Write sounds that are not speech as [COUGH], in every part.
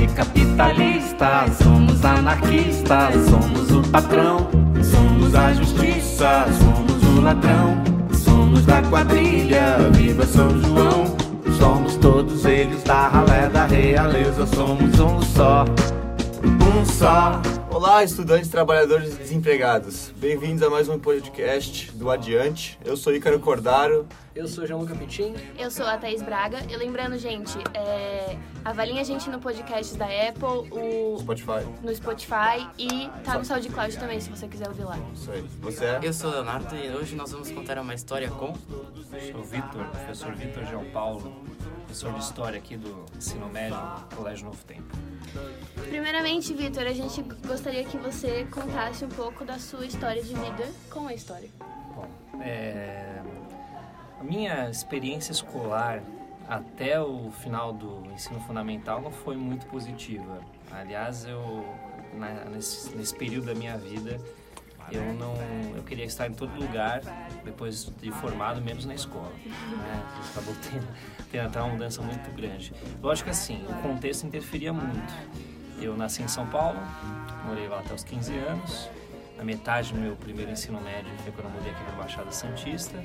e capitalistas. Somos anarquistas, somos o patrão. Somos a justiça, somos o ladrão. Somos da quadrilha, viva São João. Somos todos eles da ralé da realeza. Somos um só, um só. Olá, estudantes, trabalhadores e desempregados. Bem-vindos a mais um podcast do Adiante. Eu sou Ícaro Cordaro. Eu sou João Luca. Eu sou a Thaís Braga. E lembrando, gente, é... avaliem a gente no podcast da Apple, o... Spotify. no Spotify e tá no SoundCloud também, se você quiser ouvir lá. Isso aí. Você é? Eu sou o Leonardo e hoje nós vamos contar uma história com. Sou o Vitor, professor Vitor João Paulo, professor de História aqui do Ensino Médio, Colégio Novo Tempo. Primeiramente, Vitor, a gente gostaria que você contasse um pouco da sua história de vida com a história. Bom, é, a minha experiência escolar até o final do ensino fundamental não foi muito positiva. Aliás, eu nesse, nesse período da minha vida eu não eu queria estar em todo lugar depois de formado menos na escola né? acabou [LAUGHS] tendo, tendo até uma mudança muito grande lógico que assim o contexto interferia muito eu nasci em São Paulo morei lá até os 15 anos na metade do meu primeiro ensino médio foi quando eu mudei aqui para Baixada Santista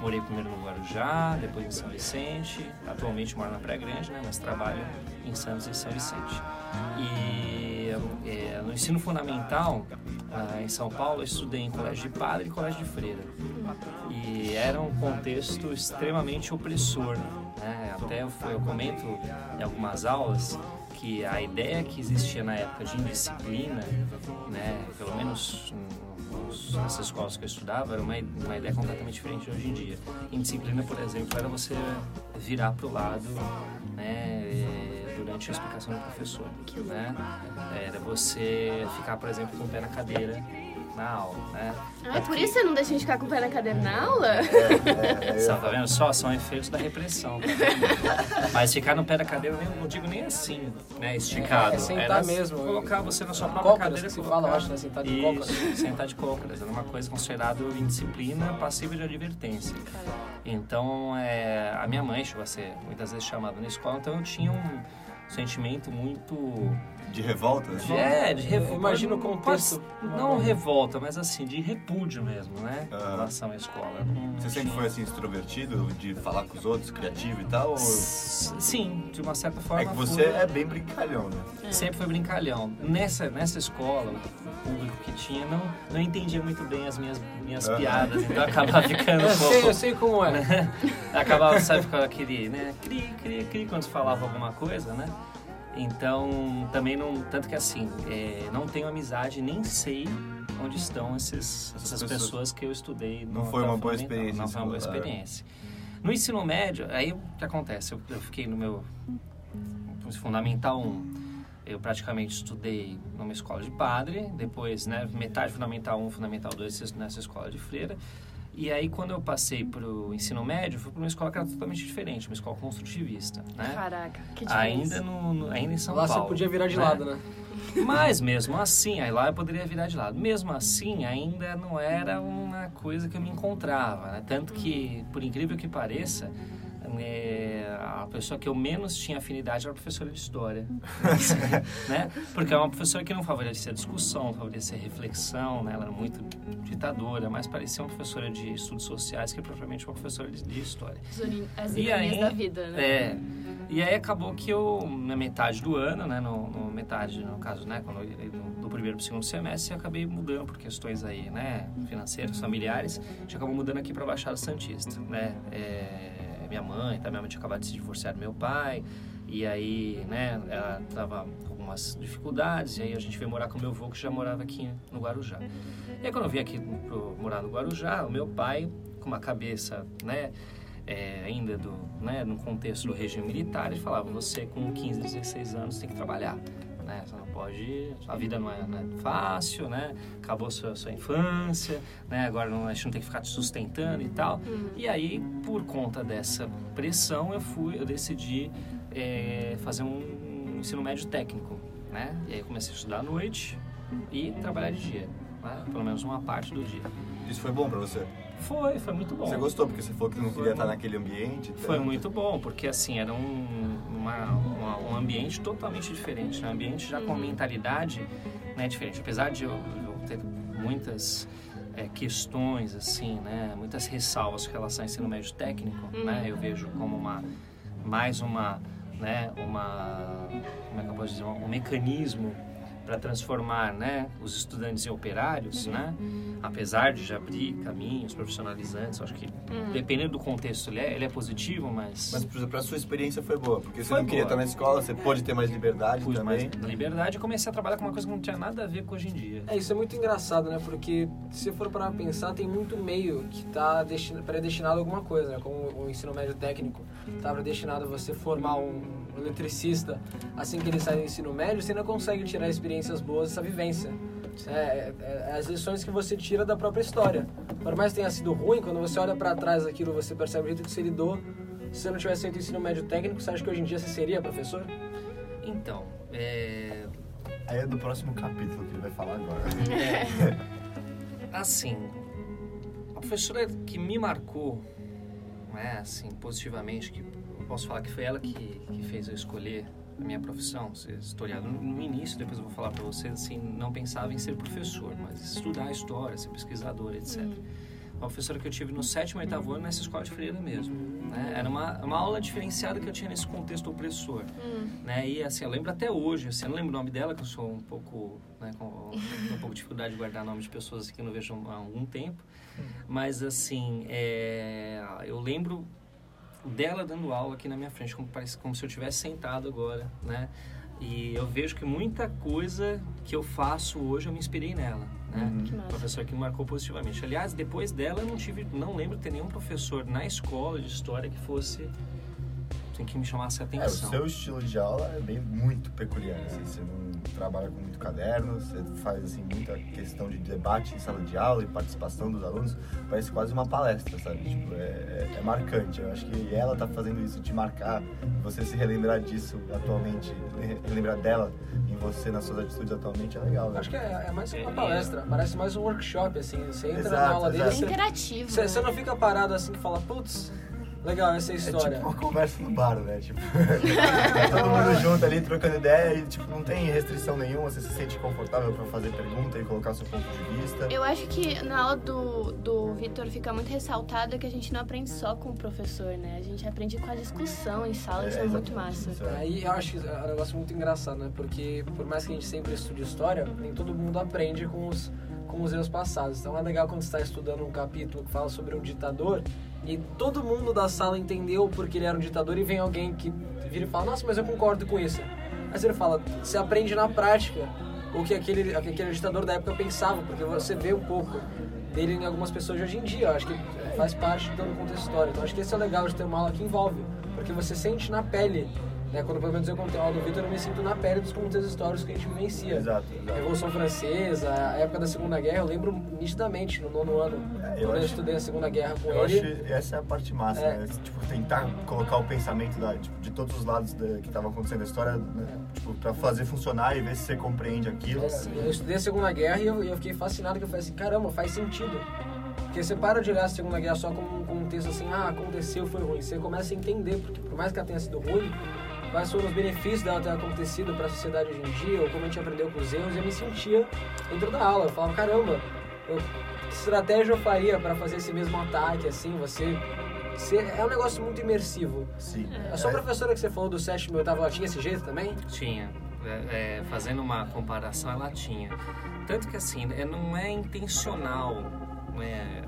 morei primeiro no Guarujá depois em São Vicente atualmente moro na Praia Grande né? mas trabalho em Santos e São Vicente e é, no ensino fundamental, ah, em São Paulo, eu estudei em colégio de padre e colégio de freira. E era um contexto extremamente opressor. Né? Até eu, eu comento em algumas aulas que a ideia que existia na época de indisciplina, né, pelo menos nos- nessas escolas que eu estudava, era uma, uma ideia completamente diferente de hoje em dia. Indisciplina, por exemplo, era você virar para o lado né, durante a explicação do professor. Né? Era você ficar, por exemplo, com o pé na cadeira na aula. Né? Ah, é por isso que você não deixa a gente ficar com o pé na cadeira na aula? [LAUGHS] Só, tá vendo só? São efeitos da repressão. Mas ficar no pé da cadeira, eu não digo nem assim, né? Esticado. É, sentar Era mesmo. Colocar você na sua própria Cócoras, cadeira. que se colocar- fala, eu acho, né? Sentar de Isso, cócoras. sentar de cócoras. Era uma coisa considerada indisciplina passível de advertência. Então, é, a minha mãe chegou a ser muitas vezes chamada na escola, então eu tinha um sentimento muito De revolta? de, é, de revolta. imagino o contexto. Não revolta, mas assim, de repúdio mesmo, né? Em Ah. relação à escola. Não Você sempre foi assim extrovertido, de falar com os outros, criativo e tal? Ou... Sim, de uma certa forma. É que você fui. é bem brincalhão, né? Sempre foi brincalhão. Nessa, nessa escola, o público que tinha não, não entendia muito bem as minhas, minhas Aham. piadas, então [LAUGHS] acabava ficando Eu sei, pouco. eu sei como é. [LAUGHS] acabava, sabe, ficava aquele, né? Cri, cri, cri, quando se falava alguma coisa, né? Então, também não. Tanto que assim, é, não tenho amizade, nem sei onde estão esses, essas, pessoas. pessoas que eu estudei. Não foi uma boa experiência Não foi uma boa experiência. No ensino médio, aí o que acontece? Eu, eu fiquei no meu Fundamental 1. Eu praticamente estudei numa escola de padre, depois, né, metade Fundamental 1, Fundamental 2 nessa escola de freira. E aí, quando eu passei para o ensino médio, fui para uma escola que era totalmente diferente, uma escola construtivista, né? Caraca, que Ainda, diferença. no, no- ainda em São Lá Paulo. você podia virar de né? lado, né? Mas mesmo assim, aí lá eu poderia virar de lado. Mesmo assim, ainda não era uma coisa que eu me encontrava. Né? Tanto que, por incrível que pareça, né, a pessoa que eu menos tinha afinidade era a professora de história. [LAUGHS] né? Porque é uma professora que não favorecia a discussão, não favorecia a reflexão, né? ela era muito ditadora, mas parecia uma professora de estudos sociais que propriamente uma professora de, de história. As E aí- da vida, né? É. E aí acabou que eu, na metade do ano, né, no, no metade, no caso, né, quando eu, do primeiro para o segundo semestre, eu acabei mudando por questões aí, né, financeiras, familiares, a gente acabou mudando aqui para Baixada Santista, né, é, minha mãe, tá, minha mãe tinha acabado de se divorciar do meu pai, e aí, né, ela tava com algumas dificuldades, e aí a gente veio morar com meu avô, que já morava aqui no Guarujá. E aí quando eu vim aqui pro, morar no Guarujá, o meu pai, com uma cabeça, né, é, ainda do, né, no contexto do regime militar, ele falava, você com 15, 16 anos tem que trabalhar, né? Você não pode, a vida não é, não é fácil, né? Acabou sua, sua infância, né? Agora não, a gente não tem que ficar te sustentando e tal. E aí, por conta dessa pressão, eu fui, eu decidi é, fazer um ensino médio técnico, né? E aí comecei a estudar à noite e trabalhar de dia, né? Pelo menos uma parte do dia. Isso foi bom pra você? Foi, foi muito bom. Você gostou, porque você falou que não queria estar naquele ambiente. Foi tanto. muito bom, porque assim, era um, uma- uma- um ambiente totalmente diferente, né? um ambiente já com uma mentalidade né, diferente. Apesar de eu, eu ter muitas é, questões, assim, né, muitas ressalvas com relação ao ensino médio técnico, né, eu vejo como uma, mais uma, né, uma, como é que eu posso dizer, um mecanismo para transformar né, os estudantes em operários, né? apesar de já abrir caminhos profissionalizantes, acho que dependendo do contexto ele é, ele é positivo, mas, Mas, por exemplo, a sua experiência foi boa, porque você Foi não queria boa. estar na escola, você pôde ter mais liberdade pus mais também. liberdade e comecei a trabalhar com uma coisa que não tinha nada a ver com hoje em dia. É, isso é muito engraçado, né? Porque se for para pensar, tem muito meio que está predestinado a alguma coisa, né? Como o ensino médio técnico está predestinado a você formar um eletricista assim que ele sai do ensino médio, você ainda consegue tirar experiências boas dessa vivência. É, é- é as lições que você tira da própria história. Por mais que tenha sido ruim, quando você olha para trás daquilo, você percebe o jeito que você lidou. Se você não tivesse feito ensino médio técnico, você acha que hoje em dia você seria professor? Então, é, Aí é do próximo capítulo que ele vai falar agora. assim, a professora que me marcou, né, assim, positivamente, que eu posso falar que foi ela que, que fez eu escolher a minha profissão, ser historiador. No, início, depois eu vou falar para vocês, assim, não pensava em ser professor, mas estudar história, ser pesquisador, etc. Uma professora que eu tive no sétimo e oitavo ano nessa escola de freira mesmo. Né? Era uma, uma aula diferenciada que eu tinha nesse contexto opressor. Né? E assim, eu lembro até hoje, assim, eu não lembro o nome dela, que eu sou um pouco, né, com [LAUGHS] um pouco de dificuldade de guardar nome de pessoas que eu não vejo há algum tempo. Mas assim, é, eu lembro dela dando aula aqui na minha frente, como, parece, como se eu tivesse sentado agora, né? E eu vejo que muita coisa que eu faço hoje eu me inspirei nela, né? Que massa. Professor que me marcou positivamente. Aliás, depois dela eu não tive, não lembro de ter nenhum professor na escola de história que fosse assim, que me chamasse a É, o atenção. seu estilo de aula é bem muito peculiar. assim, você não trabalha com muito caderno, você faz assim, muita questão de debate em sala de aula e participação dos alunos. Parece quase uma palestra, sabe? Tipo, é, é- é marcante. Eu acho que ela tá fazendo isso, te marcar, você se relembrar disso atualmente, re- relembrar dela em você, nas suas atitudes atualmente, é legal, né? Acho que é, é mais uma palestra, parece mais um workshop, assim. Você entra Exato, na aula dele. É você, interativo. você, né? você não fica parado assim e fala, putz, legal essa É história. tipo uma conversa no bar, né? Tipo, [LAUGHS] tá todo mundo junto ali trocando ideia e tipo, não tem restrição nenhuma, você se sente confortável pra fazer pergunta e colocar o seu ponto de vista. Eu acho que na aula do, do Vitor fica muito ressaltado que a gente não aprende só com o professor, né? A gente aprende com a discussão em sala, isso é, muito massa. isso, é. Aí eu acho que é um negócio muito engraçado, né? Porque por mais que a gente sempre estude história, nem todo mundo aprende com os, com os erros passados. Então é legal quando você está estudando um capítulo que fala sobre um ditador e todo mundo da sala entendeu porque ele era um ditador e vem alguém que vira e fala, nossa, mas eu concordo com isso. Aí você fala, você aprende na prática o que aquele, aquele ditador da época pensava, porque você vê um pouco dele em algumas pessoas de hoje em dia. Eu acho que faz parte do contexto histórico. Então acho que esse é o legal de ter uma aula que envolve, porque você sente na pele. Né? Quando pelo menos eu contei a aula do Vitor, eu me sinto na pele dos contextos históricos que a gente vivencia. Exato, A exato. Revolução Francesa, a época da Segunda Guerra, eu lembro nitidamente no nono ano, É, eu quando eu acho- estudei a Segunda Guerra com Eu acho ele. que essa é a parte massa, É. né? Tipo, tentar colocar o pensamento da, tipo, de todos os lados da, que estava acontecendo na história, né? tipo, pra fazer funcionar e ver se você compreende aquilo. Eu estudei a Segunda Guerra e eu, eu fiquei fascinado, que eu falei assim, caramba, faz sentido. Porque você para de olhar a Segunda Guerra só como um contexto assim, ah, aconteceu, foi ruim. Você começa a entender, porque por mais que ela tenha sido ruim, quais foram os benefícios dela ter acontecido para a sociedade hoje em dia, ou como a gente aprendeu com os erros, e eu me sentia dentro da aula. Eu falava, caramba, eu, que estratégia eu faria para fazer esse mesmo ataque, assim, você... você é um negócio muito imersivo. Sim. A sua É, professora que você falou do sétimo e oitavo, ela tinha esse jeito também? Tinha. É, é, fazendo uma comparação, ela tinha. Tanto que assim, é, não é intencional né,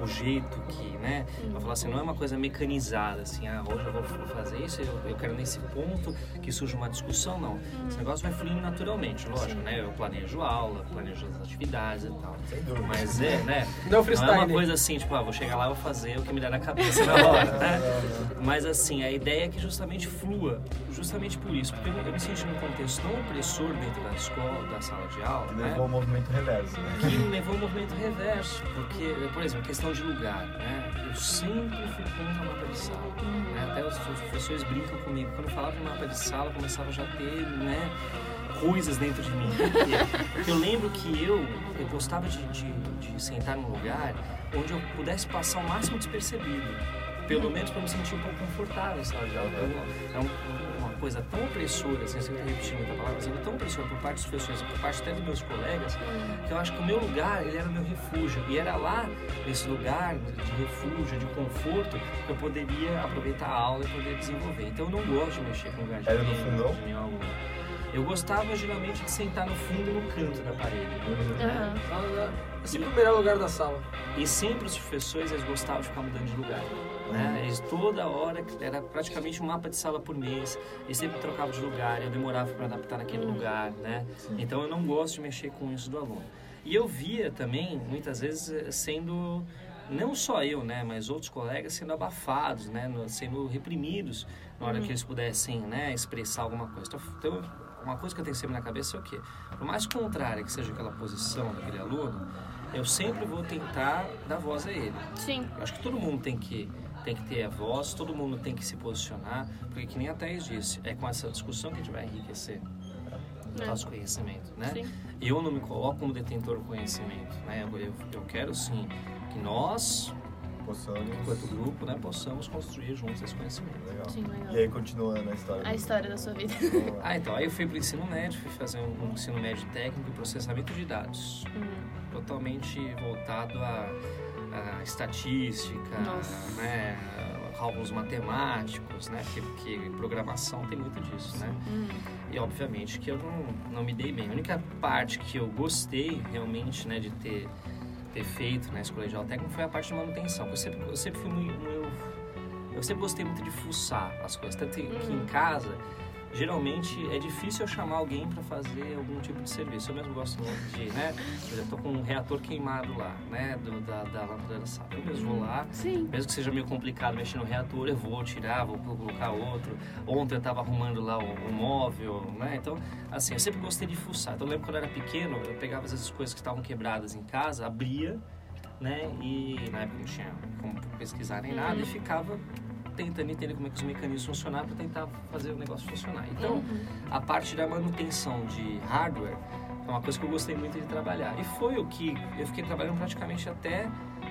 o, o jeito que, né? Eu falo assim, não é uma coisa mecanizada, assim, ah, hoje eu vou fazer isso, eu, eu quero nesse ponto que surja uma discussão, não. Esse negócio vai fluindo naturalmente, lógico, né? Eu planejo aula, planejo as atividades e tal. Mas é, né? Não Não é uma coisa assim, tipo, ah, vou chegar lá e vou fazer o que me der na cabeça na hora, né? [LAUGHS] Mas assim, a ideia é que justamente flua, justamente por isso, porque eu, me senti num contexto tão opressor dentro da escola, da sala de aula, Que né? levou ao movimento reverso, né? que levou um movimento reverso, porque, por exemplo, questão de lugar, né? Eu sempre fui contra mapa de sala. Né? Até os, professores brincam comigo. Quando eu falava de mapa de sala, começava já a ter, né? Coisas dentro de mim. Porque, eu lembro que eu, eu gostava de, de, de sentar num lugar onde eu pudesse passar o máximo despercebido. Pelo menos para me sentir um pouco confortável, sabe? É, um, uma coisa tão opressora, assim, sem repetir muita palavra, mas é tão opressora por parte dos professores, por parte até dos meus colegas, que eu acho que o meu lugar, ele era o meu refúgio. E era lá, nesse lugar de refúgio, de conforto, que eu poderia aproveitar a aula e poder desenvolver. Então eu não gosto de mexer com o lugar de Era no fundão? de nenhum. Eu gostava geralmente de sentar no fundo, no canto da parede. Aham. Ela é sempre o melhor lugar da sala. E sempre os professores eles gostavam de ficar mudando de lugar. Né? Eles toda hora, era praticamente um mapa de sala por mês, eles sempre trocavam de lugar, eu demorava para adaptar naquele lugar. Né? Então eu não gosto de mexer com isso do aluno. E eu via também, muitas vezes, eh, sendo, não só eu, né, mas outros colegas sendo abafados, né, sendo reprimidos na hora que eles pudessem né, expressar alguma coisa. Então, Então, uma coisa que eu tenho sempre na cabeça é o quê? Por mais contrária que seja aquela posição daquele aluno, eu sempre vou tentar dar voz a ele. Sim. Eu acho que todo mundo tem que, tem que ter a voz, todo mundo tem que se posicionar, porque que nem a Thaís disse, é com essa discussão que a gente vai enriquecer o É. nosso conhecimento, né? Sim. Eu não me coloco como detentor do conhecimento, né? Eu, eu, eu quero sim que nós, Poçamos. enquanto grupo, né, possamos construir juntos esse conhecimento. Legal. Sim, legal. E aí, continuando a história. A história da sua vida. Ah, então, aí eu fui para o ensino médio, fui fazer um, um ensino médio técnico em processamento de dados. Hum. totalmente voltado à, estatística, Nossa. né, cálculos matemáticos, né, porque, porque programação tem muito disso, né. Hum. E obviamente que eu não, não me dei bem. A única parte que eu gostei realmente, né, de ter ter feito na escola de técnico foi a parte de manutenção. Eu sempre eu sempre fui muito eu, eu sempre gostei muito de fuçar as coisas, tanto que que em casa geralmente é difícil eu chamar alguém para fazer algum tipo de serviço. Eu mesmo gosto muito de, né? Por exemplo, tô com um reator queimado lá, né? Do, da, da lâmpada da sala. Eu mesmo vou lá, Sim. mesmo que seja meio complicado mexer no reator, eu vou tirar, vou colocar outro. Ontem eu estava arrumando lá o, o móvel, né? Então, assim, eu sempre gostei de fuçar. Então, eu lembro quando eu era pequeno, eu pegava às vezes as coisas que estavam quebradas em casa, abria, né? E na época não tinha como pesquisar nem nada, e ficava tentando entender como é que os mecanismos funcionavam para tentar fazer o negócio funcionar. Então, a parte da manutenção de hardware é uma coisa que eu gostei muito de trabalhar. E foi o que eu fiquei trabalhando praticamente até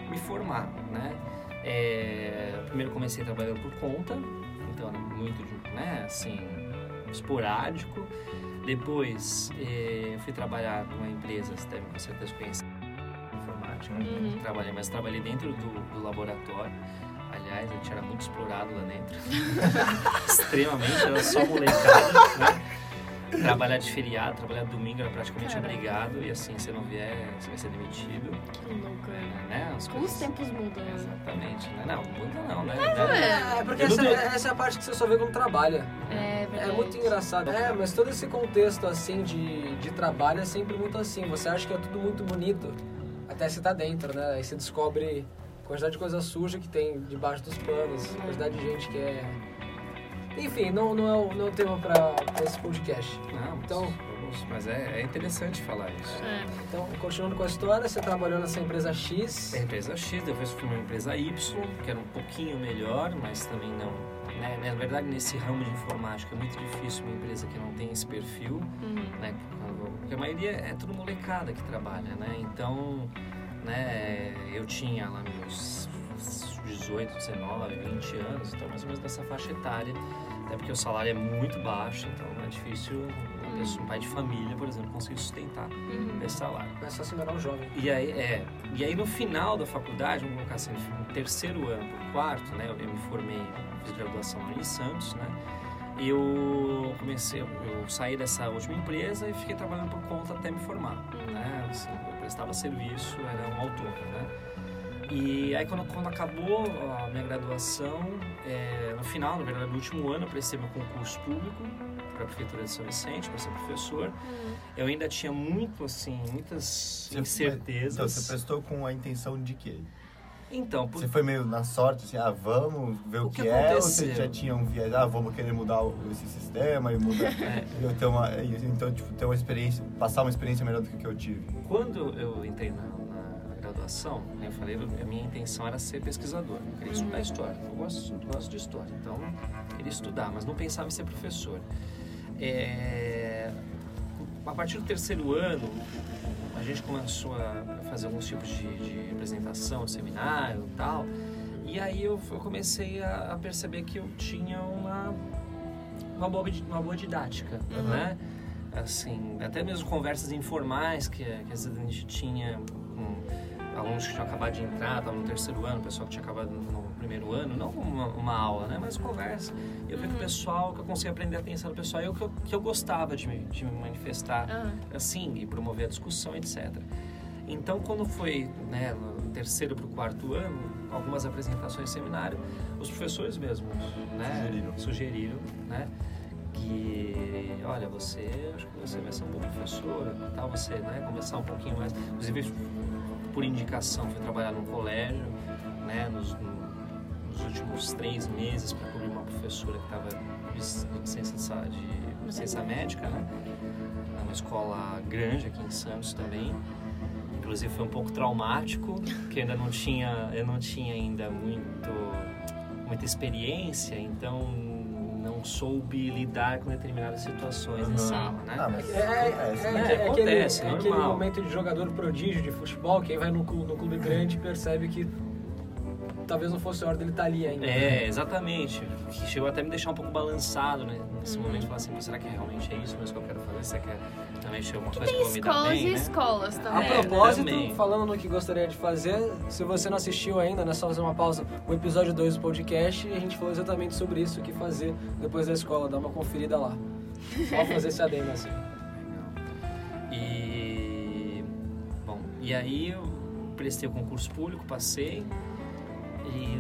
me formar, né? É, primeiro comecei trabalhando por conta, então era muito, né, assim, esporádico. Depois eu fui trabalhar numa empresa, você deve com certeza conhecer, informática. Uhum. Trabalhei, mas trabalhei dentro do, do laboratório. Aliás, a gente era muito explorado lá dentro. [LAUGHS] Extremamente, era só molecada, né? Trabalhar de feriado, trabalhar domingo era praticamente Caraca. obrigado. E assim, se não vier, você vai ser demitido. Que louco, né? Né? As Como os tempos mudam, né? Exatamente. Né? Não, muda não, né? É, porque Eu essa, não tô- essa é a parte que você só vê quando trabalha. É É verdade. muito engraçado. É, mas todo esse contexto assim de, de trabalho é sempre muito assim. Você acha que é tudo muito bonito até você tá dentro, né? Aí você descobre quantidade de coisa suja que tem debaixo dos panos, quantidade de gente que é. Enfim, não, não, é, o, não é o tema pra, pra esse podcast. Não, Então- então, mas é, é interessante falar isso. É. Então, continuando com a história, você trabalhou nessa empresa X. A empresa X, depois fui uma empresa Y, que era um pouquinho melhor, mas também não. Né? Na verdade, nesse ramo de informática é muito difícil uma empresa que não tem esse perfil, Uhum. né? Porque a maioria é tudo molecada que trabalha, né? Então, né, eu tinha lá meus 18, 19, 20 anos, então mais ou menos dessa faixa etária, até porque o salário é muito baixo, então é difícil uma pessoa, um pai de família, por exemplo, conseguir sustentar Uhum. esse salário. Mas só se enganar um jovem. E aí, é, e aí no final da faculdade, vamos colocar assim, no terceiro ano pro quarto, né, eu, eu me formei, fiz graduação lá em Santos, né, eu comecei, eu saí dessa última empresa e fiquei trabalhando por conta até me formar, né, assim, prestava serviço, era um autônomo, né. E aí quando, quando acabou a minha graduação, é, no final, na verdade, no último ano, eu prestei meu concurso público para a Prefeitura de São Vicente, para ser professor. Eu ainda tinha muito, assim, muitas Você- incertezas. Então, você prestou com a intenção de quê? Então, por- Você foi meio na sorte, assim, ah, vamos ver o, O que, que é, ou você já tinha um viés, ah, vamos querer mudar esse sistema e mudar, [LAUGHS] É. eu ter uma, então, tipo, ter uma experiência, passar uma experiência melhor do que que eu tive. quando eu entrei na, na graduação, né, eu falei, a minha intenção era ser pesquisador, eu queria estudar história, eu gosto, gosto de história, então eu queria estudar, mas não pensava em ser professor. É, a partir do terceiro ano, a gente começou a fazer alguns tipos de, de apresentação, seminário e tal, e aí eu, eu comecei a, a perceber que eu tinha uma uma boa, uma boa didática, Uhum. né? Assim, até mesmo conversas informais que, que às vezes a gente tinha com alunos que tinham acabado de entrar, estavam no terceiro ano, pessoal que tinha acabado no primeiro ano, não uma, uma aula, né? Mas conversa. E eu vi que o pessoal, que eu conseguia aprender a atenção do pessoal, eu que eu, que eu gostava de me, de me manifestar Ah. assim e promover a discussão, etc. Então, quando foi né, no terceiro para o quarto ano, algumas apresentações de seminário, os professores mesmos né, Sugeriram. sugeriram né, que, olha, você, acho que você vai ser um bom professor, tal você né, conversar um pouquinho mais. Inclusive, por indicação, fui trabalhar num colégio, né, nos, no- nos últimos três meses para cobrir uma professora que estava de licença, de licença médica, né? É uma escola grande aqui em Santos também. Inclusive foi um pouco traumático, porque eu ainda não tinha, eu não tinha ainda muito, muita experiência, então não soube lidar com determinadas situações em Uhum. sala, né? Ah, mas É, é, acontece, é, né? é aquele, Acontece, é aquele momento de jogador prodígio de futebol, quem vai no clube, no clube grande percebe que talvez não fosse a hora dele estar ali ainda. É, exatamente. Que chegou até a me deixar um pouco balançado, né? Nesse momento, falar assim, "Pô, será que realmente é isso mesmo que eu quero fazer? Será que é também chega uma coisa que Tem me dar escolas bem, e né? escolas A também. É, propósito, também. falando no que gostaria de fazer, se você não assistiu ainda, né, só fazer uma pausa, o episódio 2 do podcast, a gente falou exatamente sobre isso, o que fazer depois da escola, dá uma conferida lá. Só fazer esse adendo assim. [LAUGHS] E bom, e aí eu prestei o concurso público, passei e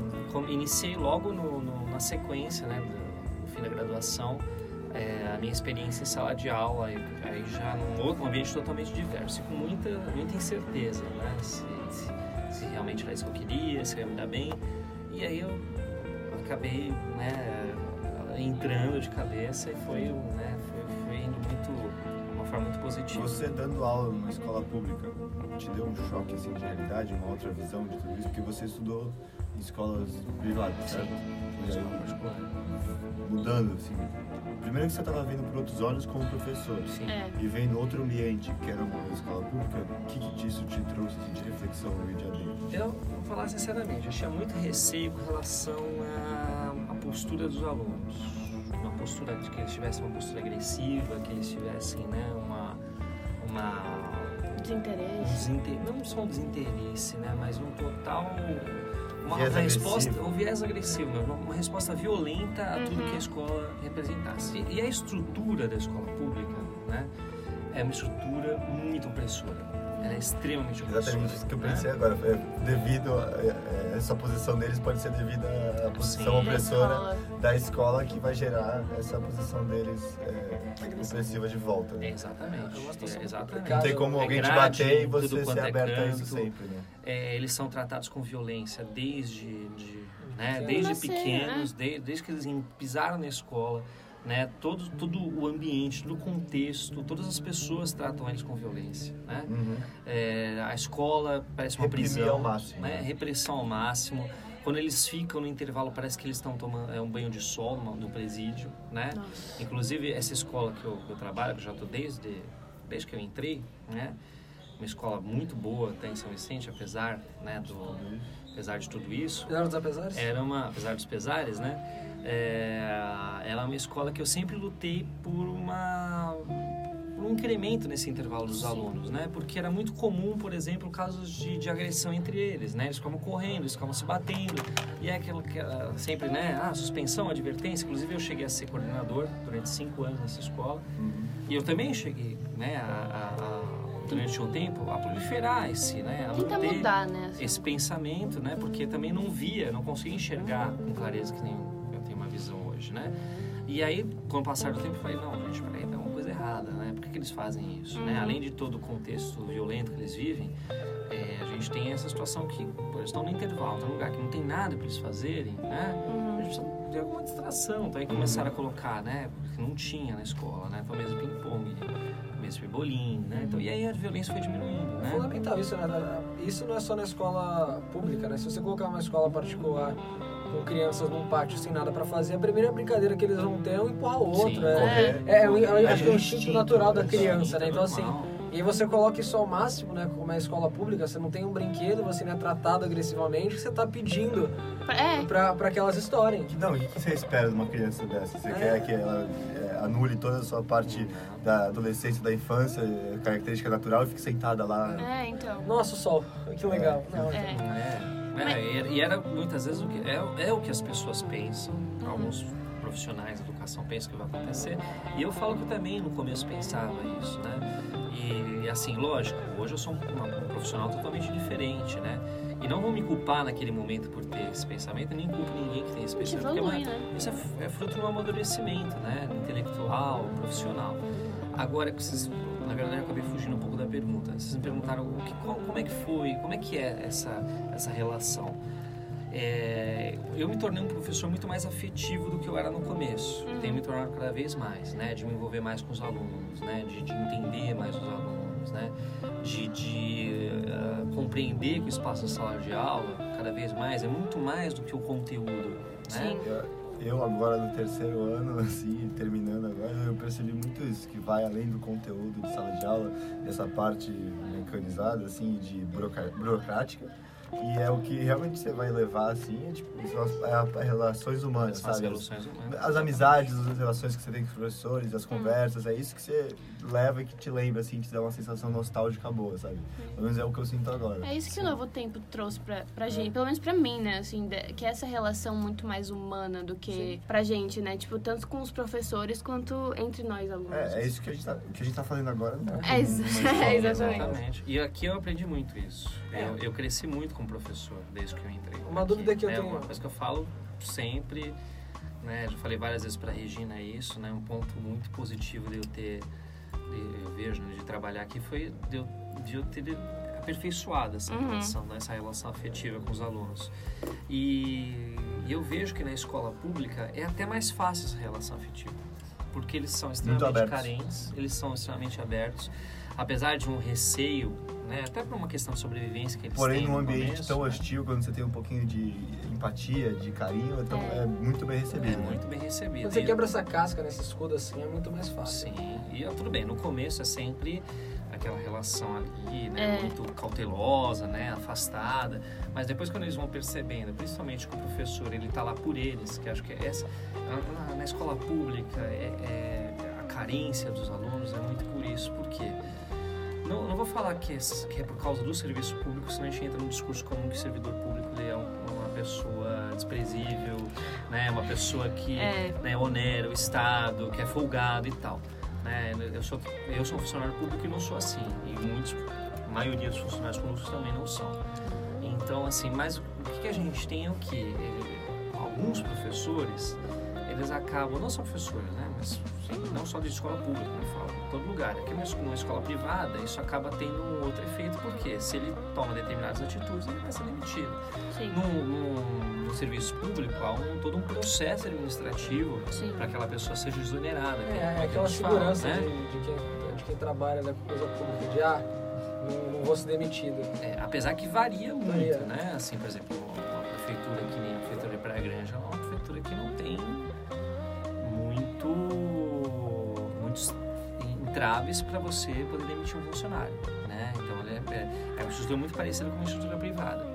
iniciei logo no, no- na sequência, né, do, no fim da graduação, é, a minha experiência em sala de aula, aí já num outro ambiente totalmente diverso e com muita muita incerteza, né, se, se, se realmente era isso que eu queria, se eu ia me dar bem. E aí eu acabei, né, entrando de cabeça e foi, né, foi, foi indo muito uma forma muito positiva. Você dando aula numa escola pública, te deu um choque assim, de realidade, uma outra visão de tudo isso? Porque você estudou em escolas privadas, certo? Particular. mudando, assim. Primeiro que você estava vendo por outros olhos como professor. Sim. É. E vendo outro ambiente, que era uma escola pública, o que, que disso te trouxe assim, de reflexão no dia a dia? Eu vou falar sinceramente, eu tinha muito receio com relação à, à postura dos alunos. Uma postura de que eles tivessem uma postura agressiva, que eles tivessem né, uma, uma um Desinteresse. desinter... não só um desinteresse, né, mas um total uma, Viés uma resposta, um viés agressivo, uma, uma resposta violenta a tudo que a escola representasse. E, e a estrutura da escola pública, né, é uma estrutura muito opressora. Ela é extremamente opressora. Exatamente isso que eu né? pensei agora. É, devido a, a- essa posição deles pode ser devido à posição Sim. opressora escola. da escola que vai gerar essa posição deles é, opressiva de volta. né? Exatamente. É É, exatamente. Não tem como É alguém te grade, bater e você ser é aberto a isso sempre, né? É, eles são tratados com violência desde, de, né, desde pequenos, de- desde que eles pisaram na escola. Né, todo, todo o ambiente, todo o contexto, todas as pessoas tratam eles com violência. Né? Uhum. É, a escola parece uma Reprimir prisão. ao máximo, Né? né? Repressão ao máximo. Quando eles ficam no intervalo, parece que eles estão tomando é, um banho de sol no, no presídio. Né? Nossa. Inclusive, essa escola que eu, que eu trabalho, que eu já estou desde, desde que eu entrei, né? Uma escola muito boa até em São Vicente, apesar, né, do, apesar de tudo isso. Apesar dos apesares? Era uma, apesar dos pesares, né? É, ela é uma escola que eu sempre lutei por uma por um incremento nesse intervalo dos alunos, né? Porque era muito comum, por exemplo, casos de, de agressão entre eles, né? Eles ficavam correndo, eles ficavam se batendo e é aquilo que era sempre, né? Ah, suspensão, advertência. Inclusive eu cheguei a ser coordenador durante cinco anos nessa escola e eu também cheguei, né? A, a- a- durante um tempo a proliferar esse, né? A Tenta mudar, né? esse pensamento, né? Porque também não via, não conseguia enxergar com clareza que nem hoje, né? E aí, com o passar do tempo, eu falei, não, gente, peraí, tem uma coisa errada, né? Por que, que eles fazem isso, né? Além de todo o contexto violento que eles vivem, é, a gente tem essa situação que pô, eles estão no intervalo, estão num lugar que não tem nada para eles fazerem, né? A gente precisa de alguma distração. Então aí começaram a colocar, né? Porque não tinha na escola, né? Então mesa de ping-pong, mesa de bolim, né? Então, e aí a violência foi diminuindo, É né? fundamental isso, né? Isso não é só na escola pública, né? Se você colocar uma escola particular com crianças num pátio sem nada pra fazer, a primeira brincadeira que eles vão ter é um empurrar o outro. Sim, é, é, eu É acho que é o instinto, natural da é criança, né? Então assim, e aí você coloca isso ao máximo, né? Como é escola pública, você não tem um brinquedo, você não é tratado agressivamente, você tá pedindo É, pra, pra que elas estourem. Não, e o que você espera de uma criança dessa? Você É. quer que ela é, anule toda a sua parte da adolescência, da infância, é, característica natural e fique sentada lá? é, então. Nossa, o sol, que legal. Não, É. É, e era muitas vezes o que é, é o que as pessoas pensam, Uhum. alguns profissionais de educação pensam que vai acontecer. E eu falo que eu também no começo pensava isso, né? E assim, lógico, hoje eu sou um, uma- um profissional totalmente diferente, né? E não vou me culpar naquele momento por ter esse pensamento, nem culpo ninguém que tem esse pensamento. porque é evolui, uma- né? isso é, é fruto de um amadurecimento, né? Intelectual, profissional. Agora, vocês, na verdade, eu acabei fugindo um pouco da pergunta. Vocês me perguntaram o que, qual- como é que foi, como é que é essa, essa relação. É, eu me tornei um professor muito mais afetivo do que eu era no começo. Tenho me tornado cada vez mais, né? De me envolver mais com os alunos, né? De, de entender mais os alunos, né? De, de ah, compreender que o espaço da sala de aula, cada vez mais, é muito mais do que o conteúdo, né? Sim. Eu- agora no terceiro ano, [LAUGHS] assim, terminando agora, eu percebi muito isso, que vai além do conteúdo de sala de aula, dessa parte mecanizada, assim, de burocrática. E é o que realmente você vai levar, assim, é, tipo, as, é relações humanas, as sabe? relações humanas. As amizades, as relações que você tem com os professores, as conversas, é isso que você leva e que te lembra, assim, te dá uma sensação nostálgica boa, sabe? Pelo menos é o que eu sinto agora. É isso que o novo tempo trouxe pra, pra gente, pelo menos pra mim, né? Assim, de- que é essa relação muito mais humana do que pra gente, né? Tipo, tanto com os professores quanto entre nós alunos. É, é isso que a gente tá, que a gente tá fazendo agora. Né? É isso, [LAUGHS] é, exatamente. Exatamente. E aqui eu aprendi muito isso. Eu, eu cresci muito como professor desde que eu entrei. Uma aqui, dúvida que eu né? tenho- Uma coisa que eu falo sempre, né? Já falei várias vezes para Regina isso, né? Um ponto muito positivo de eu ter, eu vejo, né, de trabalhar aqui foi de eu, de eu ter aperfeiçoado essa Uhum. relação, né? essa relação afetiva com os alunos. E, e eu vejo que na escola pública é até mais fácil essa relação afetiva. Porque eles são extremamente carentes, eles são extremamente abertos. Apesar de um receio, né, até por uma questão de sobrevivência que eles Porém, têm num ambiente começo, tão né, hostil, quando você tem um pouquinho de empatia, de carinho, então É. é, muito bem recebido. É né? muito bem recebido. Quando você quebra essa casca nesse escudo assim, é muito mais fácil. Sim, e é tudo bem, no começo é sempre aquela relação ali, né, É. muito cautelosa, né, afastada, mas depois quando eles vão percebendo, principalmente que o professor, ele tá lá por eles, que acho que é essa, na, na escola pública, é, é- a carência dos alunos é muito por isso, por quê? Não, não vou falar que é, que é por causa do serviço público, senão a gente entra num discurso comum que servidor público ele é um- uma pessoa desprezível, né, uma pessoa que É. né, onera o Estado, que é folgado e tal. Né? Eu, sou, eu sou um funcionário público e não sou assim. E muitos, a maioria dos funcionários públicos também não são. Então, assim, mas o que, a gente tem é o que? Alguns professores, eles acabam, não são professores, né? Mas sim, não só de escola pública, eu falo, em todo lugar. Aqui numa escola, numa escola privada, isso acaba tendo um outro efeito, porque se ele toma determinadas atitudes, ele vai ser demitido. Sim. No, no, no serviço público, há um, todo um processo administrativo para que aquela pessoa seja exonerada. É, é a aquela gente fala, segurança né? de, de quem, de quem trabalha na coisa pública, de ah, não, não vou ser demitido. É, apesar que varia muito, Varia. né? Assim, por exemplo, uma prefeitura que nem a prefeitura de Praia Grande entraves para você poder demitir um funcionário, né? Então, ele é, é, é uma estrutura muito parecida com uma estrutura privada.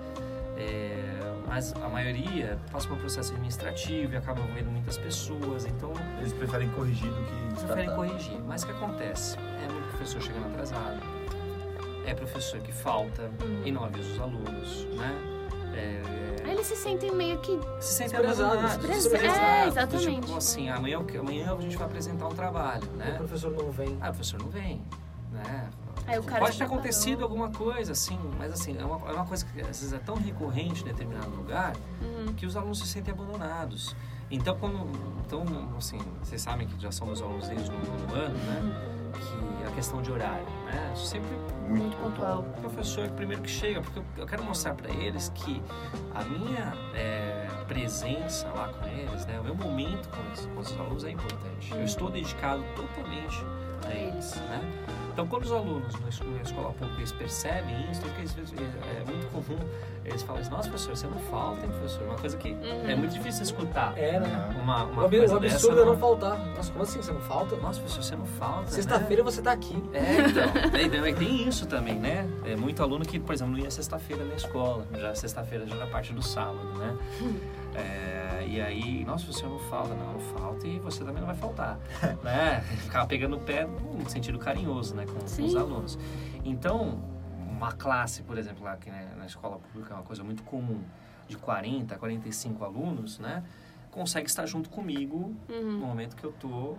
É, mas a maioria passa por um processo administrativo e acaba envolvendo muitas pessoas, então Eles preferem corrigir do que preferem descartar. corrigir. Mas o que acontece? É muito professor chegando atrasado, é professor que falta e não avisa os alunos, né? É, Aí eles se sentem meio que. se sentem Desprezados, abandonados. É, do exatamente. Tipo assim, amanhã, o amanhã a gente vai apresentar um trabalho, O né? professor não vem. Ah, o professor não vem, né? Aí o cara Pode ter acontecido alguma coisa, assim, mas assim, é uma, é uma coisa que às vezes é tão recorrente em determinado lugar Uhum. que os alunos se sentem abandonados. Então, quando, então, assim, vocês sabem que já são meus alunos desde o nono ano, né? que a questão de horário, né? Sempre Muito pontual. o professor é o primeiro que chega, porque eu- eu quero mostrar para eles que a minha é, presença lá com eles, né, o meu momento com os, com os alunos é importante. Eu estou dedicado totalmente a eles, né? Então, quando os alunos na es- na escola pública eles percebem isso, porque vezes é é muito comum eles falam assim, nossa, professor, você não falta, hein, professor? Uma coisa que Uhum. é muito difícil escutar. É, né? Uma, uma O coisa absurdo é não não- faltar. Nossa, como assim? Você não falta? Nossa, professor, você não falta, né? Sexta-feira você tá aqui. É, então. [LAUGHS] tem- tem isso também, né? É muito aluno que, por exemplo, não ia sexta-feira na escola. Já sexta-feira já era parte do sábado, né? [LAUGHS] É, e aí, nossa, você não falta, não, não falta e você também não vai faltar, [LAUGHS] né? Ficava pegando o pé no sentido carinhoso, né, com, com os alunos. Então, uma classe, por exemplo, lá que né, na escola pública é uma coisa muito comum, de 40, 45 alunos, né? Consegue estar junto comigo no Uhum. momento que eu tô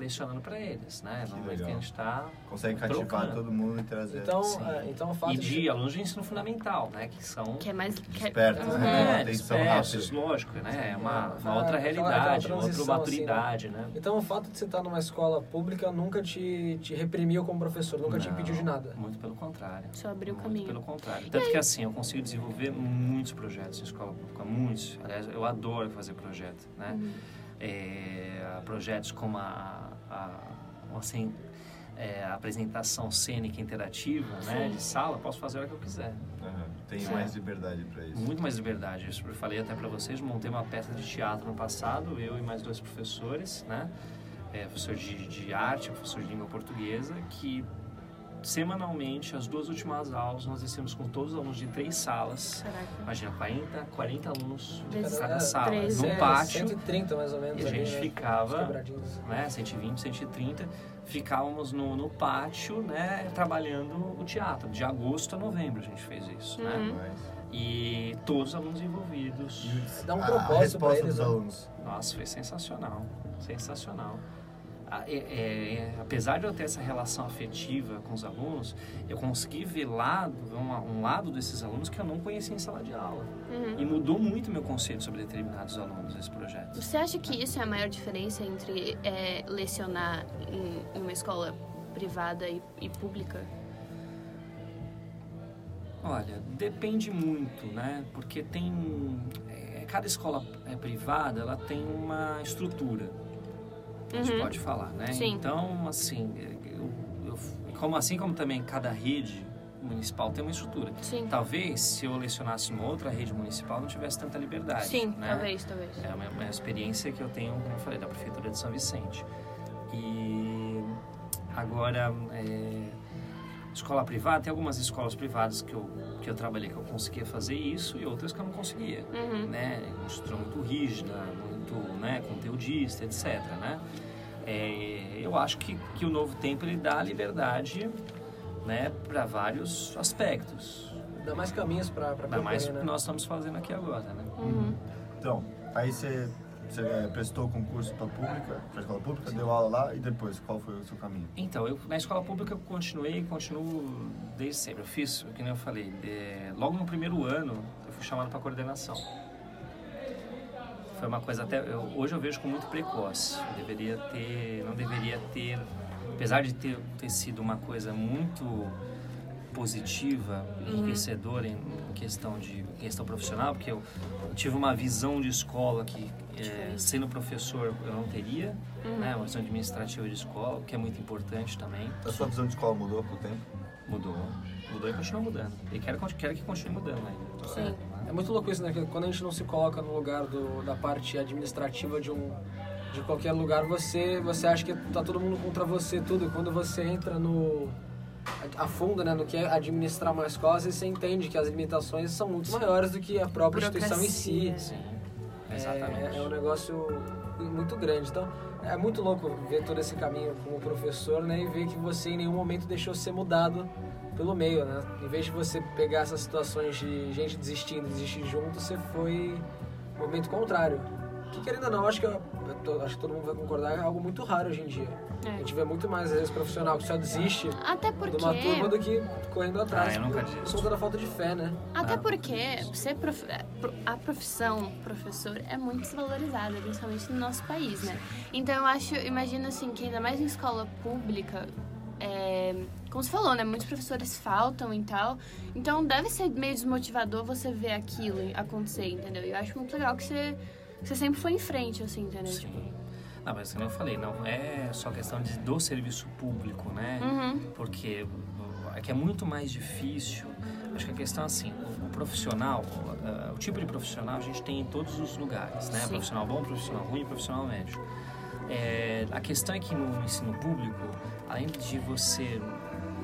lecionando para eles, né? Que No momento que a gente está Consegue cativar Trocando. todo mundo e trazer. Então, Sim. é, então o fato e de... de alunos de ensino fundamental, né? Que são Que é mais. Que é, né? é, rápida. lógico, né? É uma, É, uma outra realidade, uma outra maturidade, né? Então o fato de você estar numa escola pública nunca te, te reprimiu como professor, nunca te Não, impediu de nada. Muito pelo contrário. Só abriu o muito caminho. pelo contrário. Tanto que assim, eu consigo desenvolver muitos projetos em escola pública, muitos. Aliás, eu adoro fazer projeto, né? Uhum. É, projetos como a, a, assim, é, apresentação cênica interativa, né? De sala, posso fazer a hora que eu quiser. Aham, Tem mais liberdade pra isso. Muito mais liberdade. Isso eu falei até para vocês. Montei uma peça de teatro no passado, eu e mais dois professores, né? É, professor de, de arte, professor de língua portuguesa, que semanalmente, as duas últimas aulas, nós descemos com todos os alunos de três salas. Caraca. Imagina, 40, 40 alunos em Vezes cada é, sala, três, num é, pátio. 130 mais ou menos E a ali, gente né? ficava-. Né, 120, 130, ficávamos no, no pátio, né, trabalhando o teatro. De agosto a novembro a gente fez isso, né? Uhum. Mas- E todos os alunos envolvidos. Dá um propósito a resposta pra eles, dos né? alunos. Nossa, foi sensacional, sensacional. É- é- apesar de eu ter essa relação afetiva com os alunos, eu consegui ver lado, um, um lado desses alunos que eu não conhecia em sala de aula. Uhum. E mudou muito meu conceito sobre determinados alunos esse projeto. Você acha que isso é a maior diferença entre é, lecionar em, em uma escola privada e, e pública? Olha, depende muito, né? Porque tem é, cada escola é, privada, ela tem uma estrutura. A gente Uhum. pode falar, né? Sim. Então, assim, eu, eu- como assim como também cada rede municipal tem uma estrutura. Sim. Talvez se eu lecionasse uma outra rede municipal não tivesse tanta liberdade. Sim, né? talvez, talvez. É uma, uma experiência que eu tenho, como eu falei, da prefeitura de São Vicente. E agora, é, escola privada, tem algumas escolas privadas que eu, que eu trabalhei que eu conseguia fazer isso e outras que eu não conseguia. Uhum. Né? Uma estrutura muito rígida, muito né, conteudista, etc. Né? É, eu acho que, que o novo tempo ele dá liberdade né, para vários aspectos. Dá mais caminhos pra Ainda mais o percorrer, que né? nós estamos fazendo aqui agora. Né? Uhum. Então, aí você, você é, prestou concurso para pública, para escola pública, deu aula lá e depois, qual foi o seu caminho? Então, eu, na escola pública eu continuei e continuo desde sempre. Eu fiz, que nem eu falei, de- logo no primeiro ano eu fui chamado para coordenação. Foi uma coisa até, eu- hoje eu vejo como muito precoce. Eu deveria ter, não deveria ter, apesar de ter, ter sido uma coisa muito positiva, enriquecedora em, em questão de em questão profissional, porque eu tive uma visão de escola que é, sendo professor eu não teria, né, uma visão administrativa de escola, que é muito importante também. A sua visão de escola mudou com o tempo? Mudou. Mudou e continua mudando. E quero, quero que continue mudando ainda. Sim. É muito louco isso, né? Que quando a gente não se coloca no lugar do, da parte administrativa de um de qualquer lugar, você você acha que tá todo mundo contra você tudo. E quando você entra no a a fundo, né, no que é administrar uma escola, você entende que as limitações são muito maiores do que a própria instituição em si. Sim. É- Exatamente. É, um negócio muito grande. Então, é muito louco ver todo esse caminho como professor, né? E ver que você em nenhum momento deixou ser mudado pelo meio, né? Em vez de você pegar essas situações de gente desistindo, desistir junto, você foi no momento contrário. Que querendo ou não, acho que, eu- eu tô- acho que todo mundo vai concordar, é algo muito raro hoje em dia. A É. gente vê muito mais, às vezes, profissional que só desiste Até de uma porque. turma do que correndo atrás. Ah, eu nunca desisto. Conta da falta de fé, né? Até Ah. porque ser prof... é, pro- a profissão professor é muito desvalorizada, principalmente no nosso país, né? Então eu acho, imagino assim, que ainda mais em escola pública, é, como você falou, né? Muitos professores faltam e tal. Então deve ser meio desmotivador você ver aquilo acontecer, entendeu? E eu acho muito legal que você, que você sempre foi em frente, assim, entendeu? Tipo, Sim. Não, mas como eu falei, não é só questão de, do serviço público, né? Uhum. Porque é que é muito mais difícil. Acho que a questão é assim, o, o profissional, uh, o tipo de profissional a gente tem em todos os lugares, né? Sim. Profissional bom, profissional ruim, profissional médio. É, a questão é que no ensino público, além de você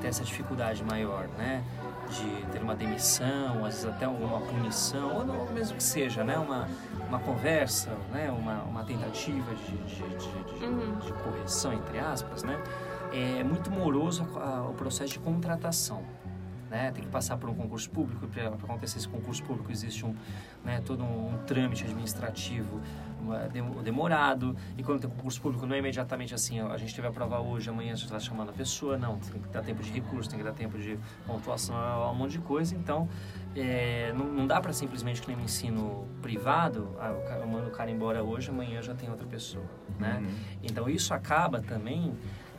ter essa dificuldade maior, né? De ter uma demissão, às vezes até alguma punição, ou não, mesmo que seja, né? Uma, uma conversa, né? Uma, uma tentativa de, de, de, de- Uhum. de correção, entre aspas, né? É muito moroso a- o processo de contratação. Né? Tem que passar por um concurso público, para acontecer esse concurso público existe um, né, todo um, um trâmite administrativo dem- demorado, e quando tem concurso público não é imediatamente assim, ó, a gente teve a prova hoje, amanhã você está chamando a pessoa, não, tem que dar tempo de recurso, tem que dar tempo de pontuação, um monte de coisa, então é, não, não dá para simplesmente que nem no ensino privado, ah, cara- eu mando o cara embora hoje, amanhã já tem outra pessoa, né? Então isso acaba também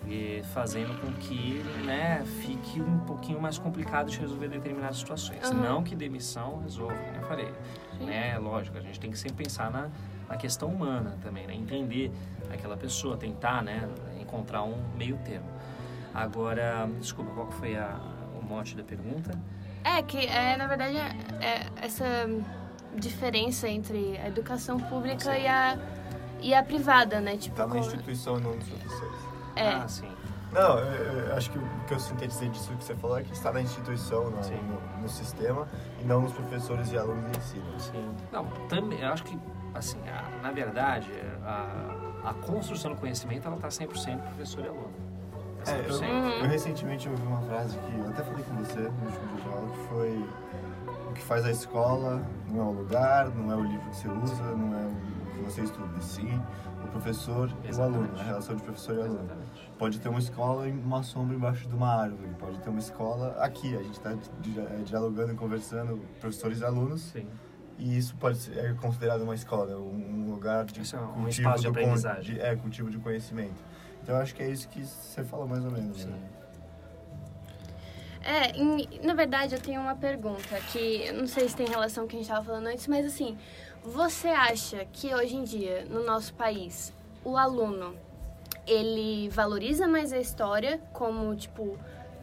eh, fazendo com que né, fique um pouquinho mais complicado de resolver determinadas situações. Aham. Não que demissão resolva, como eu falei. Né? Lógico, a gente tem que sempre pensar na, na questão humana também, né? entender aquela pessoa, tentar né, encontrar um meio termo. Agora, desculpa, qual foi a, o mote da pergunta? É, que é, na verdade, é, é essa diferença entre a educação pública e a, e a privada, né? Tipo, Tá na instituição e não nos professores. É. Ah, sim. Não, eu, eu acho que o que eu sintetizei disso que você falou é que está na instituição, no, Sim. no, no sistema, e não nos professores e alunos em si. né? Sim. Não, também, eu acho que, assim, a- na verdade, a, a construção do conhecimento, ela está 100% professor e aluno. É É, eu, 100%. eu recentemente ouvi uma frase que eu até falei com você no último dia de aula, que foi o que faz a escola não é o lugar, não é o livro que você usa, não é o que você estuda, e sim o professor e o Exatamente. aluno, a relação de professor e aluno. Exatamente. Pode ter uma escola e uma sombra embaixo de uma árvore, pode ter uma escola aqui, a gente está dialogando e conversando, professores e alunos, Sim. e isso pode ser é considerado uma escola, um lugar de Isso é um cultivo espaço de aprendizagem. de- é, cultivo de conhecimento. Então eu acho que é isso que você falou mais ou menos. Sim. Né? É, em- na verdade eu tenho uma pergunta que não sei se tem relação com o que a gente estava falando antes, mas assim, você acha que hoje em dia, no nosso país, o aluno, ele valoriza mais a história como, tipo,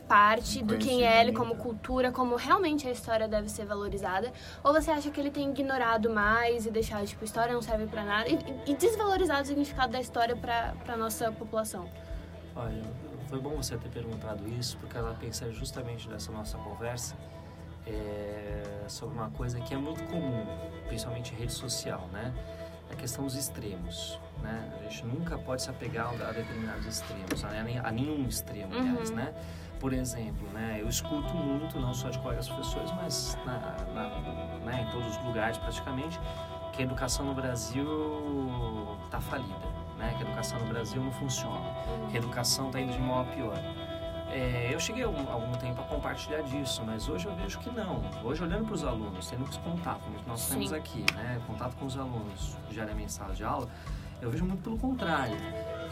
parte do quem é ele, como cultura, como realmente a história deve ser valorizada? Ou você acha que ele tem ignorado mais e deixado, tipo, história não serve pra nada e, e desvalorizado o significado da história pra nossa população? Olha, foi bom você ter perguntado isso, porque ela pensa justamente nessa nossa conversa é, sobre uma coisa que é muito comum, principalmente em rede social, né? A questão dos extremos, né? A gente nunca pode se apegar a determinados extremos, a, nenhum extremo, aliás, Uhum. né? Por exemplo, né? Eu escuto muito, não só de colegas professores, mas na, na- né, em todos os lugares praticamente, que a educação no Brasil está falida, né? Que a educação no Brasil não funciona, que a educação está indo de mal a pior. É, eu cheguei algum, algum tempo a compartilhar disso, mas hoje eu vejo que não. Hoje, olhando para os alunos, tendo esse contato como que nós Sim. temos aqui, né? Contato com os alunos diariamente em sala de aula, eu vejo muito pelo contrário.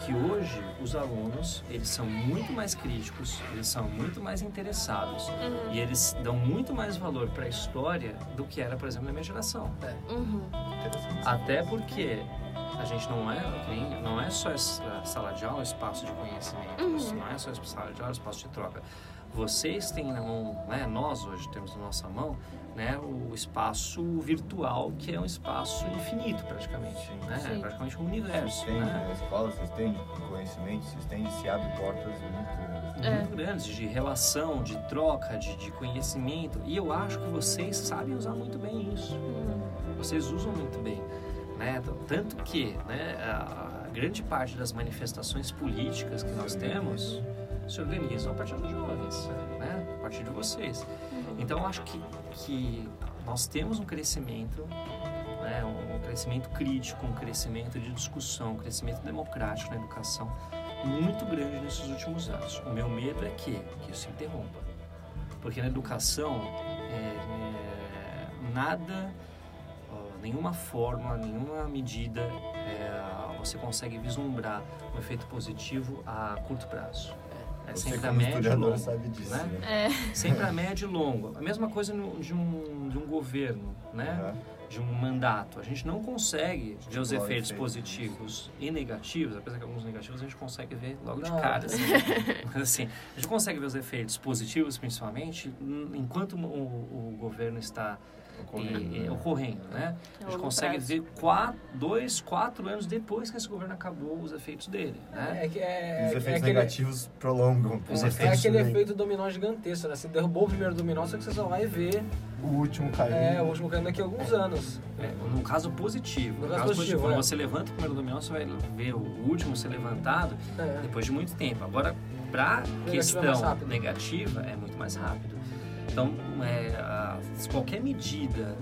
Que hoje os alunos, eles são muito mais críticos, eles são muito mais interessados e eles dão muito mais valor para a história do que era, por exemplo, na minha geração. Uhum. Até porque a gente não é, não é só essa sala de aula, espaço de conhecimento, Uhum. não é só sala de aula, espaço de troca. Vocês têm na mão, né, nós hoje temos na nossa mão, né, o espaço virtual, que é um espaço infinito praticamente, né? Sim. É praticamente um universo, estende, né? né? a escola se estende, conhecimento se estende, se abre portas muito grandes. É. muito grandes de relação, de troca, de, de conhecimento. E eu acho que vocês sabem usar muito bem isso. Vocês usam muito bem. Né? Tanto que né, a a grande parte das manifestações políticas que nós temos se organizam a partir dos jovens, né? a partir de vocês. Então eu acho que, que nós temos um crescimento, né? um, crescimento crítico, um crescimento de discussão, um crescimento democrático na educação muito grande nesses últimos anos. O meu medo é que, que isso se interrompa. Porque na educação, é, é, nada, nenhuma forma, nenhuma medida é, você consegue vislumbrar um efeito positivo a curto prazo. É Você sempre a como médio e longo. sabe disso, né? né? É. [LAUGHS] Sempre a médio e longo. A mesma coisa no- de, um, de um governo, né? Aham. De um mandato. A gente não consegue ver os efeitos efeito. positivos e negativos, apesar que alguns negativos a gente consegue ver logo de Não. cara. Assim, [LAUGHS] Mas, assim, a gente consegue ver os efeitos positivos, principalmente, enquanto o, o governo está Ocorrendo, e- né? ocorrendo, né? A A gente consegue prazo. ver quatro, dois, quatro anos depois que esse governo acabou os efeitos dele, né? É, que é, é, os é efeitos aquele, negativos prolongam. Os é, efeitos aquele também. efeito dominó gigantesco, né? Você derrubou o primeiro dominó, só que você só vai ver O último caiu. é, o último caindo daqui a alguns anos. É, no caso positivo, No no caso caso positivo, positivo, quando é. você levanta o primeiro dominó, você vai ver o último ser levantado É. depois de muito tempo. Agora, para é questão negativa, é muito mais rápido. Então, é, a- qualquer medida,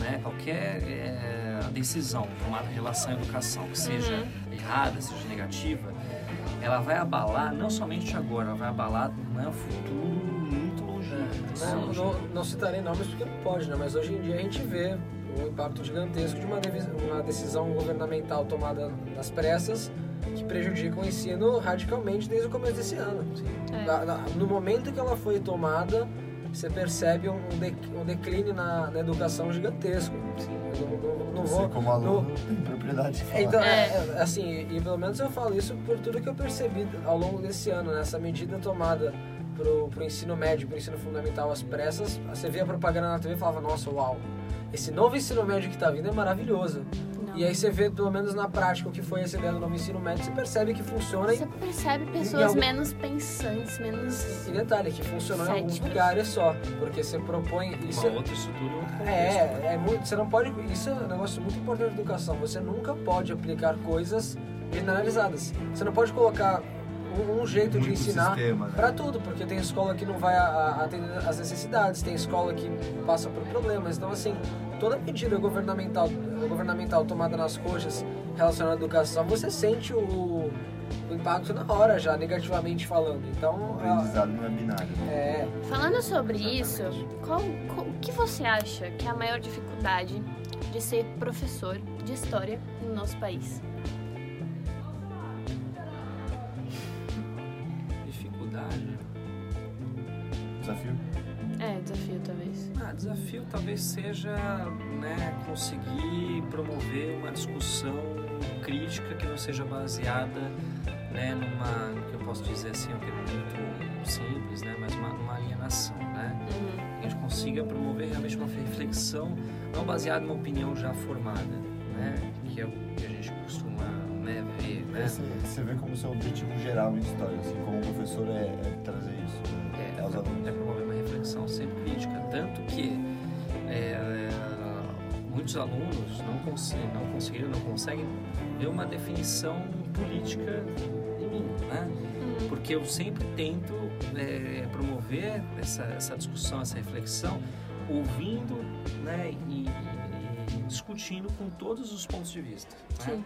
né, qualquer é, decisão tomada em relação à educação que seja Uhum. errada, seja negativa, ela vai abalar não somente agora, ela vai abalar né, o futuro muito longínquo. Né? muito Não, longínquo. não citarei nomes porque não pode, né? Mas hoje em dia a gente vê o impacto gigantesco de uma, uma decisão governamental tomada nas pressas que prejudica o ensino radicalmente desde o começo desse ano. É. No momento que ela foi tomada, você percebe um, um declínio na, na educação gigantesco. Eu não, não- vou, como aluno, não- tem propriedade de falar. então, É. é, é, assim, e pelo menos eu falo isso por tudo que eu percebi ao longo desse ano, né? Essa medida tomada pro, pro ensino médio, pro ensino fundamental às pressas, você via a propaganda na TV e falava, nossa, uau, esse novo ensino médio que tá vindo é maravilhoso. Não. E aí você vê, pelo menos na prática, o que foi essa ideia do novo ensino médio, você percebe que funciona Você e, percebe pessoas algum- menos pensantes, menos. e detalhe, que funcionou em alguns Céticos. lugares só, porque você propõe... Isso, Uma outra estrutura, contexto. É, é muito, você não pode. Isso é um negócio muito importante da educação. Você nunca pode aplicar coisas generalizadas. Você não pode colocar um, um jeito de Muito ensinar sistema, né? pra tudo, porque tem escola que não vai a- a- atender as necessidades, tem escola que passa por problemas. Então, assim, toda medida governamental, governamental tomada nas coxas relacionada à educação, você sente o, o impacto na hora já, negativamente falando. O Então, a- aprendizado não é binário. é, Falando sobre isso, qual, qual- o que você acha que é a maior dificuldade de ser professor de história no nosso país? Dificuldade. Desafio? É, desafio talvez. Desafio talvez seja né, conseguir promover uma discussão crítica que não seja baseada né, numa, que eu posso dizer assim, um termo muito simples, né, mas uma, numa alienação, né? Uhum. Que a gente consiga promover realmente uma reflexão não baseada numa opinião já formada, né? Que é o que a gente costuma né, ver, né? Esse, você vê como seu objetivo geral em história, assim, como professor é, é trazer alunos. é promover uma reflexão sempre crítica. Tanto que é, muitos alunos não, cons não conseguiram, não conseguem ver uma definição política em mim, né? Uhum. Porque eu sempre tento é, promover essa, essa discussão, essa reflexão, ouvindo né, e, e discutindo com todos os pontos de vista. né?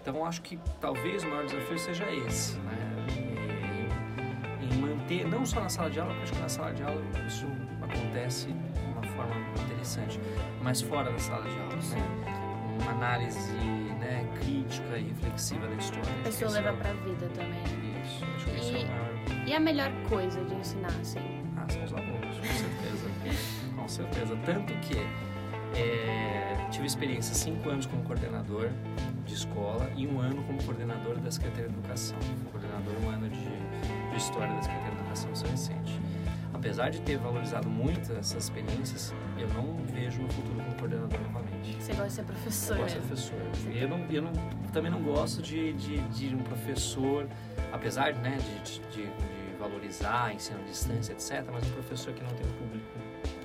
Então acho que talvez o maior desafio seja esse, né? Não só na sala de aula, porque acho que na sala de aula isso acontece de uma forma interessante, mas fora da sala de aula, né? Uma análise né, crítica e reflexiva da história. A pessoa é leva o- pra vida também. Isso, acho que esse é E- o maior... E a melhor coisa de ensinar, assim? Ah, são os alunos, com certeza. [LAUGHS] com certeza. Tanto que é, tive experiência cinco anos como coordenador de escola e um ano como coordenador da Secretaria de Educação. Coordenador um ano de, de História da Secretaria São. Apesar de ter valorizado muito essas experiências, eu não vejo no futuro como coordenador novamente. Você gosta de ser professor Eu gosto de mesmo? professor. E eu, não, eu não, também não gosto de, de, de um professor, apesar né, de, de, de valorizar ensino à distância, etc., mas um professor que não tem um público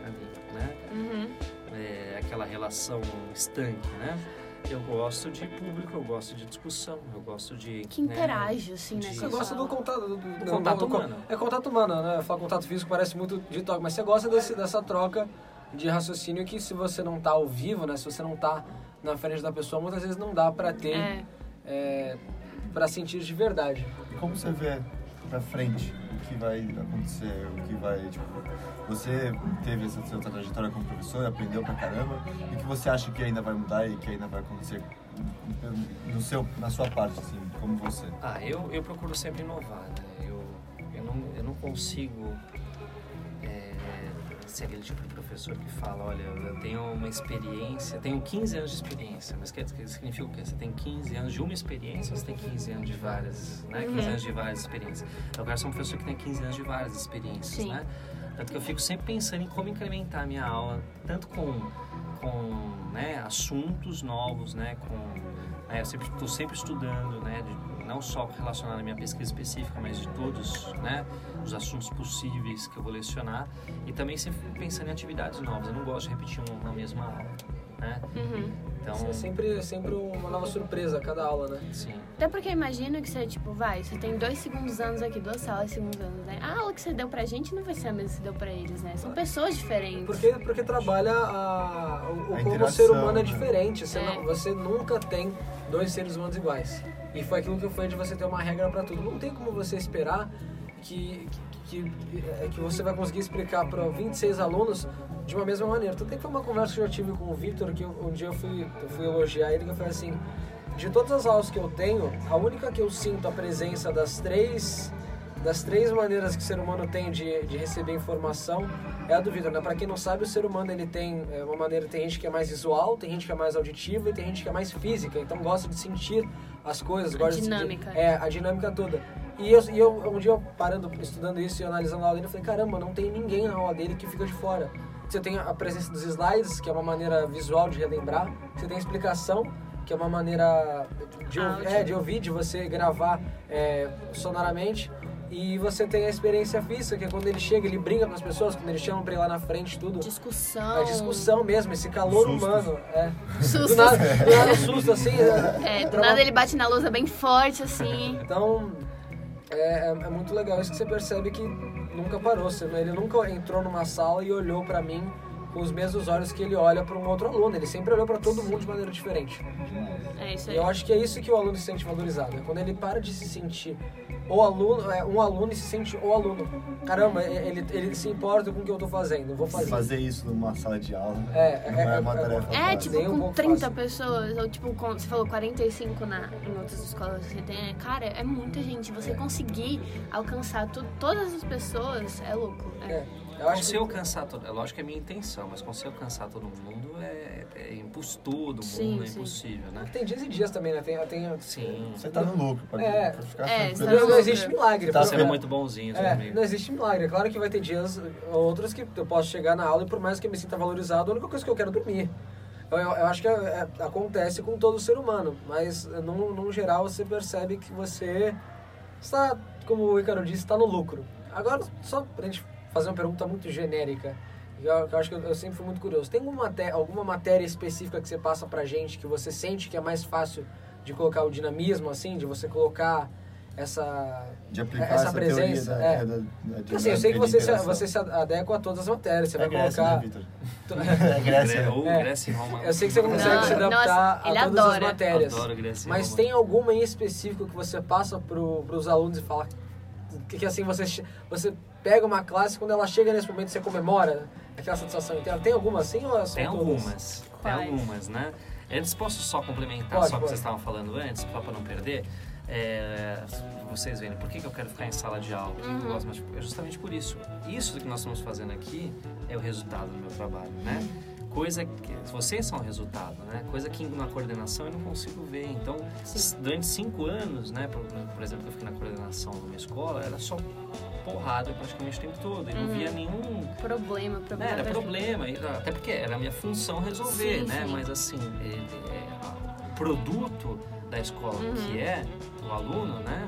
ali, né? Uhum. É, aquela relação estanque, né? Eu gosto de público, eu gosto de discussão, eu gosto de... Que né, interage, assim, né? de- com Você gosta do contato, do, do- do- contato do- humano. É contato humano, né? Falar contato físico parece muito de toque, mas você gosta desse, dessa troca de raciocínio que se você não tá ao vivo, né? Se você não tá na frente da pessoa, muitas vezes não dá pra ter, É. é, pra sentir de verdade. E como você vê pra frente que vai acontecer, o que vai, tipo, você teve essa sua trajetória como professor, aprendeu pra caramba, e o que você acha que ainda vai mudar e que ainda vai acontecer no seu, na sua parte, assim, como você? Ah, eu, eu procuro sempre inovar, né? Eu, eu, não, eu não consigo é, ser aquele tipo de professor que fala, olha, eu tenho uma experiência, tenho 15 anos de experiência, mas quer dizer, significa o quê? Você tem 15 anos de uma experiência ou você tem 15 anos de várias, né? 15 anos de várias experiências. Eu quero ser um professor que tem 15 anos de várias experiências, Sim. né? Tanto que eu fico sempre pensando em como incrementar a minha aula, tanto com, com né, assuntos novos, né? Com, né, eu sempre estou sempre estudando, né? de- não só relacionado à minha pesquisa específica, mas de todos, né? Os assuntos possíveis que eu vou lecionar e também sempre pensando em atividades novas. Eu não gosto de repetir uma mesma aula, né? Uhum. Então, É sempre, sempre uma nova surpresa a cada aula, né? sim. Até porque imagina que você, tipo, vai, você tem dois segundos anos aqui, duas salas segundos anos, né? A aula que você deu pra gente não vai ser a mesma que você deu pra eles, né? São pessoas diferentes. Porque, porque trabalha a, o, A como o ser humano é né? diferente. Você, É. não- você nunca tem dois seres humanos iguais. E foi aquilo que eu falei de você ter uma regra pra tudo. Não tem como você esperar que, que, que, é, que você vai conseguir explicar para 26 alunos de uma mesma maneira. Então tem que foi uma conversa que eu tive com o Victor, que um dia eu fui, eu fui elogiar ele, que eu falei assim, de todas as aulas que eu tenho, a única que eu sinto a presença das três das três maneiras que o ser humano tem de, de receber informação é a do Victor, né? Pra quem não sabe, o ser humano ele tem é, uma maneira, tem gente que é mais visual, tem gente que é mais auditiva e tem gente que é mais física, então gosta de sentir as coisas, gosta de sentir- dinâmica. é, a dinâmica toda. E eu, e eu um dia eu parando, estudando isso e analisando a aula dele, eu falei, caramba, não tem ninguém na aula dele que fica de fora. Você tem a presença dos slides, que é uma maneira visual de relembrar, você tem a explicação, que é uma maneira de, Áudio. é, de ouvir, de você gravar é, sonoramente. E você tem a experiência física, que é quando ele chega, ele brinca com as pessoas, quando ele chama pra ir lá na frente, tudo. Discussão. A discussão mesmo, esse calor Sustos. humano. É. Sustos. Do nada, do nada susto, assim. né? [LAUGHS] É, do nada uma- ele bate na lousa bem forte, assim. Então, é, é, é muito legal isso que você percebe que nunca parou. Você, ele nunca entrou numa sala e olhou pra mim com os mesmos olhos que ele olha pra um outro aluno. Ele sempre olhou pra todo mundo de maneira diferente. É isso E aí. eu acho que é isso que o aluno se sente valorizado. É quando ele para de se sentir o aluno, é, um aluno e se sente o aluno. Caramba, ele, ele se importa com o que eu tô fazendo. Eu vou fazer. Fazer isso numa sala de aula É, não é, é, é, uma é- tarefa É, tipo, um com pouco 30 fácil. pessoas, ou tipo, com, você falou 45 na, em outras escolas que você tem. é, Cara, é muita gente. Você conseguir alcançar tu, todas as pessoas é louco. É. é. Eu acho se que eu alcançar todo, é lógico que é minha intenção, mas com se eu alcançar todo mundo é, é imposto todo Sim, mundo, é sim. impossível, né? tem dias e dias também, né? Tem, tem, Sim. Você tá no lucro, pode, É. pode ficar É, tá não, no não existe milagre. Tá Sendo é, muito bonzinho É, não existe milagre. É claro que vai ter dias outros que eu posso chegar na aula e por mais que eu me sinta valorizado, a única coisa que eu quero é dormir. Eu, eu, eu acho que é- é- acontece com todo ser humano, mas num, num geral você percebe que você está, como o Icaro disse, está no lucro. Agora, só pra gente fazer uma pergunta muito genérica, que eu, eu acho que eu, eu sempre fui muito curioso. Tem alguma, maté alguma matéria específica que você passa pra gente que você sente que é mais fácil de colocar o dinamismo, assim, de você colocar essa De aplicar essa essa, presença, da, é. da, da assim, eu sei que você se, você se adequa a todas as matérias, você É vai Grécia, colocar. né? [LAUGHS] É Grécia. né? Ou É. Grécia e Roma. Eu sei que você consegue Não, se adaptar nossa, a todas as adora. matérias. Adoro Grécia Mas Roma. tem alguma em específico que você passa pro, pros alunos e fala que, que assim você, você pega uma classe quando ela chega nesse momento você comemora aquela satisfação inteira. Tem alguma assim ou são Tem todas? algumas. Tem algumas, né? Antes, posso só complementar Pode, só o que vocês estavam falando antes, só para não perder? É, vocês veem, por que, que eu quero ficar em sala de aula? Que eu Uhum. gosto mais de- É justamente por isso. Isso que nós estamos fazendo aqui é o resultado do meu trabalho, né? Coisa que... Vocês são o resultado, né? Coisa que na coordenação eu não consigo ver. Então, s- durante cinco anos, né? Por, por exemplo, eu fiquei na coordenação de uma escola, era só porrada praticamente o tempo todo. E não Uhum. via nenhum Problema, problema. era problema, até porque era a minha função resolver, Sim, né? sim. Mas assim, ele- é, o produto da escola, Uhum. que é o aluno, né?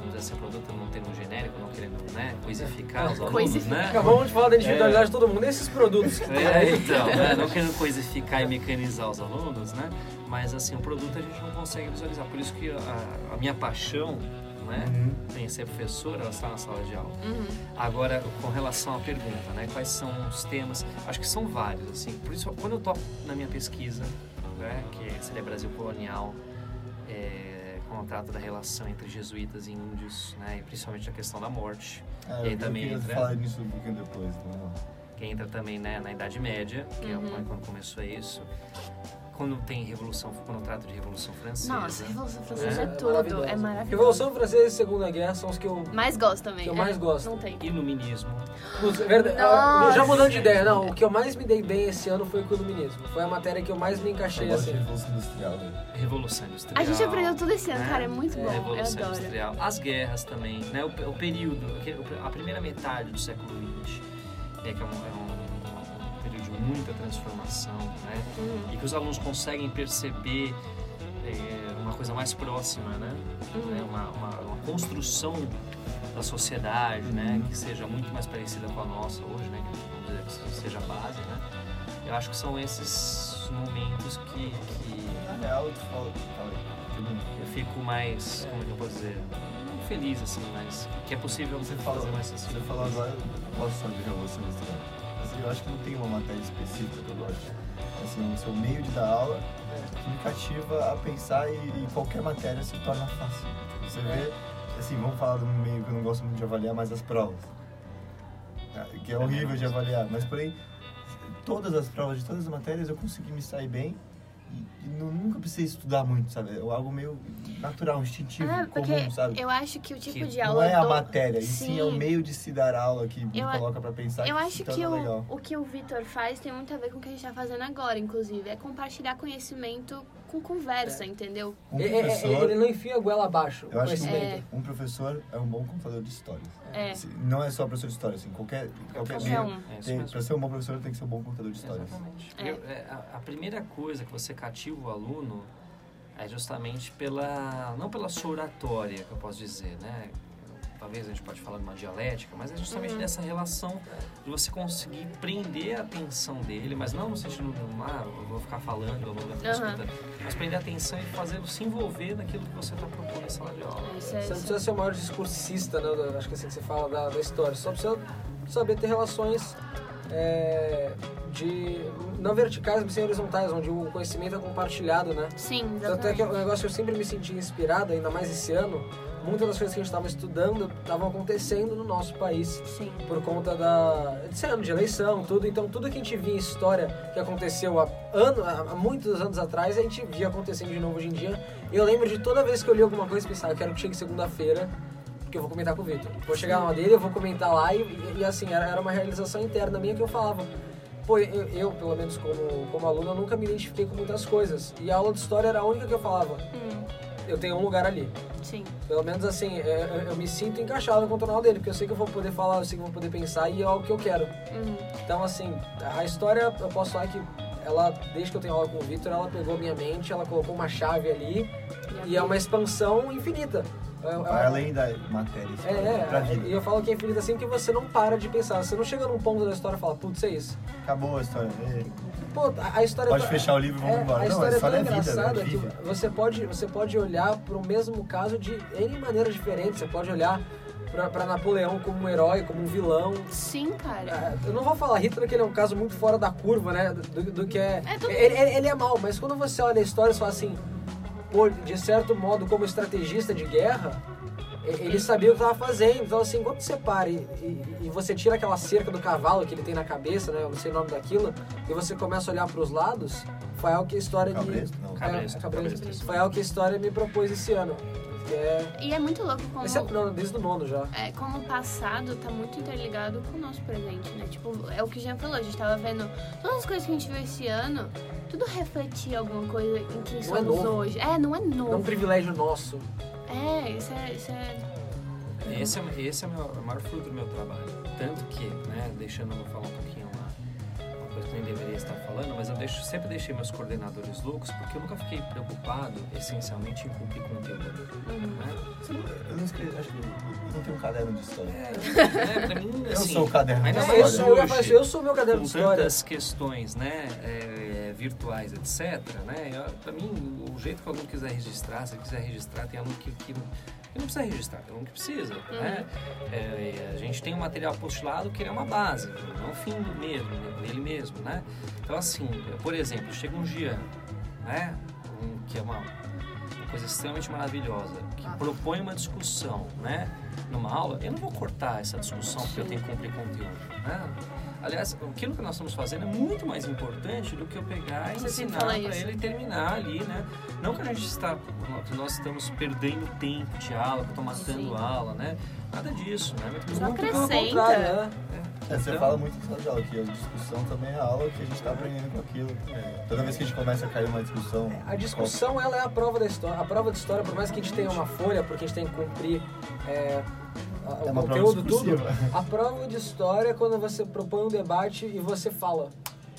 Vamos dizer assim, produto não termo genérico, não querendo, né? Coisificar os alunos, Coisificar. né? Acabamos de falar da individualidade de todo mundo. Esses produtos que É, aí. então, né? [LAUGHS] não querendo coisificar e mecanizar os alunos, né? Mas assim, o produto a gente não consegue visualizar. Por isso que a, a minha paixão, né? Uhum. Em ser professor, ela está na sala de aula. Uhum. Agora, com relação à pergunta, né? Quais são os temas? Acho que são vários, assim. Por isso, quando eu tô na minha pesquisa, né, que seria Brasil colonial, é, quando trata da relação entre jesuítas e índios, né, e principalmente a questão da morte, É, E aí eu também queria entra- falar nisso um pouquinho depois. Vamos lá. que entra também né, na Idade Média, que é Uhum. quando começou isso. Quando tem revolução, quando trata de Revolução Francesa. Nossa, Revolução Francesa É é, tudo. maravilhoso. É maravilhoso. Revolução Francesa e Segunda Guerra são os que eu. Mais gosto também. Que eu é, mais gosto. Não tem. Iluminismo. Verdade- já mudando de ideia, não. O que eu mais me dei bem esse ano foi com o iluminismo. Foi a matéria que eu mais me Eu encaixei de assim. Revolução Industrial. né? Revolução Industrial. A gente aprendeu tudo esse ano, né? cara. É muito bom. Eu Revolução adoro. Industrial. As guerras também, né? O, o período, a primeira metade do século XX, é que é um, é um período de muita transformação, né? Uhum. E que os alunos conseguem perceber é, uma coisa mais próxima, né? Uhum. Né? Uma, uma, uma construção da sociedade, né? Que seja muito mais parecida com a nossa hoje, né? Que dizer que seja a base, né? Eu acho que são esses momentos que, que eu fico mais, como que eu posso dizer, feliz assim, mas que é possível Você você fazer mais você assim. falou agora, gosto só de Revolução Industrial. Eu acho que não tem uma matéria específica que eu gosto. Assim, o seu meio de dar aula que me cativa a pensar e, e qualquer matéria se torna fácil. Você vê, assim, vamos falar um meio que eu não gosto muito de avaliar, mas as provas. Ah, Que é horrível de avaliar, mas porém, todas as provas de todas as matérias eu consegui me sair bem e, e nu- nunca precisei estudar muito, sabe? É algo meio natural, instintivo, Ah, porque comum, sabe? eu acho que o tipo Que de Não aula é a do- matéria, e sim, é o Sim. meio de se dar aula que me Eu a- coloca pra pensar Eu que acho que o, legal. o que o Vitor faz tem muito a ver com o que a gente tá fazendo agora, inclusive. É compartilhar conhecimento com conversa, entendeu? Um É- é- é- professor, ele não enfia a goela abaixo. eu acho que conhecimento. um professor é um bom contador de histórias. É. Se- Não é só professor de história, assim, qualquer, qualquer Qualquer meio, um. É tem, pra ser um bom professor tem que ser um bom contador de histórias. Exatamente. É. Eu- é, a, a primeira coisa que você cativa o aluno é justamente pela, não pela sua oratória, que eu posso dizer, né? Talvez a gente pode falar de uma dialética, mas é justamente Uhum. dessa relação de você conseguir prender a atenção dele, mas não no sentido de, ah, eu vou ficar falando, eu vou ficar Uhum. escutando, mas prender a atenção e fazê-lo se envolver naquilo que você está propondo em sala de aula. Isso é, Você não precisa ser o maior discursista, né? Acho que é assim que você fala da, da história. Só precisa saber ter relações é, de não verticais, mas sim horizontais, onde o conhecimento é compartilhado, né? Sim, Tanto é que é um exatamente. negócio que eu sempre me senti inspirado, ainda mais esse ano. Muitas das coisas que a gente estava estudando estavam acontecendo no nosso país Sim. por conta da desse ano de eleição, tudo. Então tudo que a gente via em história que aconteceu há, ano, há muitos anos atrás, a gente via acontecendo de novo hoje em dia. E eu lembro de toda vez que eu li alguma coisa pensar, eu quero que chegue segunda-feira, porque eu vou comentar com o Vitor. Vou chegar na dele, eu vou comentar lá e, e, e, assim, era, era uma realização interna minha que eu falava. Pô, eu, eu, pelo menos como, como aluno, eu nunca me identifiquei com muitas coisas. E a aula de história era a única que eu falava. Hum, Eu tenho um lugar ali. sim. Pelo menos assim, é, eu, eu me sinto encaixado com o canal dele, porque eu sei que eu vou poder falar, eu sei que eu vou poder pensar e é o que eu quero. Uhum. Então, assim, a história, eu posso falar que ela, desde que eu tenho aula com o Victor, ela pegou minha mente, ela colocou uma chave ali e é uma expansão infinita. É, é Vai uma- além da matéria, é, é, vida. e eu falo que é infinita assim porque você não para de pensar. Você não chega num ponto da história e fala, putz, é isso. Acabou a história. É, Pô, a, história Pode tá- fechar o livro e vamos é, embora. A Não, história, a história é é tão vida, engraçada né? que Vive. você pode, você pode olhar para o mesmo caso de N maneiras diferentes. Você pode olhar para Napoleão como um herói, como um vilão. Sim, cara. Ah, Eu não vou falar Hitler que ele é um caso muito fora da curva, né? Do, do que é. É, ele, ele- ele é mal, mas quando você olha a história, você fala assim, pô, de certo modo, como estrategista de guerra, e- ele sabia o que estava fazendo. Então, assim, quando você para e, e- e você tira aquela cerca do cavalo que ele tem na cabeça, né? Eu não sei o nome daquilo, e você começa a olhar para os lados, foi algo que a história Cabresto, me. não. Cabresto, é, cabresto. cabresto. Foi algo que a história me propôs esse ano. É. E é muito louco como, Esse é não, desde o nono já. é, como o passado tá muito interligado com o nosso presente, né? Tipo, é o que o Jean falou, a gente tava vendo todas as coisas que a gente viu esse ano, tudo refletia alguma coisa em quem Não é somos novo. hoje. É, não é É um novo. privilégio nosso. É, isso é. Isso é... Esse é, esse é o, meu, o maior fruto do meu trabalho. Tanto que, né, deixando eu falar um pouquinho coisa que eu nem deveria estar falando, mas eu deixo, sempre deixei meus coordenadores loucos, porque eu nunca fiquei preocupado, essencialmente, em cumprir conteúdo. Né? Você não- Eu não escrevi, acho que eu não tenho um caderno de história. É, pra mim, Eu assim, sou o caderno de É, eu, sou, eu, hoje, eu o meu caderno de história. questões né, é, virtuais, etc., né, eu- pra mim, o jeito que aluno quiser registrar, se quiser registrar, tem aluno que, que, não precisa registrar, aluno que precisa. Né? É, a gente tem um material postilado que ele é uma base, não é um fim mesmo, nele mesmo. Né? Então, assim, por exemplo, chega um Jean, né? Um, que é uma, uma coisa extremamente maravilhosa, que Ah. propõe uma discussão, né? Numa aula, eu não vou cortar essa discussão porque eu tenho que cumprir conteúdo, né? Aliás, aquilo que nós estamos fazendo é muito mais importante do que eu pegar e ensinar para ele terminar ali, né? Não que a gente está, que nós estamos perdendo tempo de aula, que eu tô matando Sim. aula, né? Nada disso, né? Muito Só muito pelo acrescenta. contrário, né? É, você Então- fala muito em sala de aula, que a discussão também é a aula que a gente está aprendendo com aquilo. Toda vez que a gente começa a cair numa discussão... A discussão ela é a prova da história. A prova de história, por mais que a gente tenha uma folha, porque a gente tem que cumprir é, a- o É uma prova conteúdo tudo, a prova de história é quando você propõe um debate e você fala.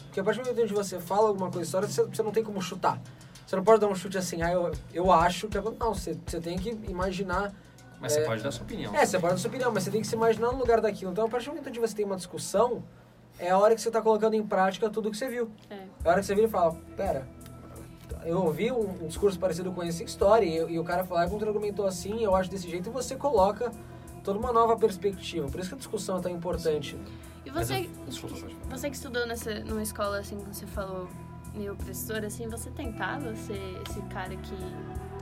Porque a partir do momento que você fala alguma coisa de história, você, você não tem como chutar. Você não pode dar um chute assim, ah, eu, eu acho que é. Não, você, você tem que imaginar. Mas É. você pode dar sua opinião. É, você pode dar sua opinião, mas você tem que se imaginar no lugar daquilo. Então, a partir do momento que você tem uma discussão, é a hora que você está colocando em prática tudo que você viu. É. É a hora que você vira e fala, pera, eu ouvi um, um discurso parecido com esse em história, e, e o cara falou, ah, como argumentou assim, eu acho desse jeito, e você coloca toda uma nova perspectiva. Por isso que a discussão é tão importante. E você, eu- Desculpa, você que estudou nessa, numa escola, assim, como você falou, meio professor, assim, você tentava ser esse cara que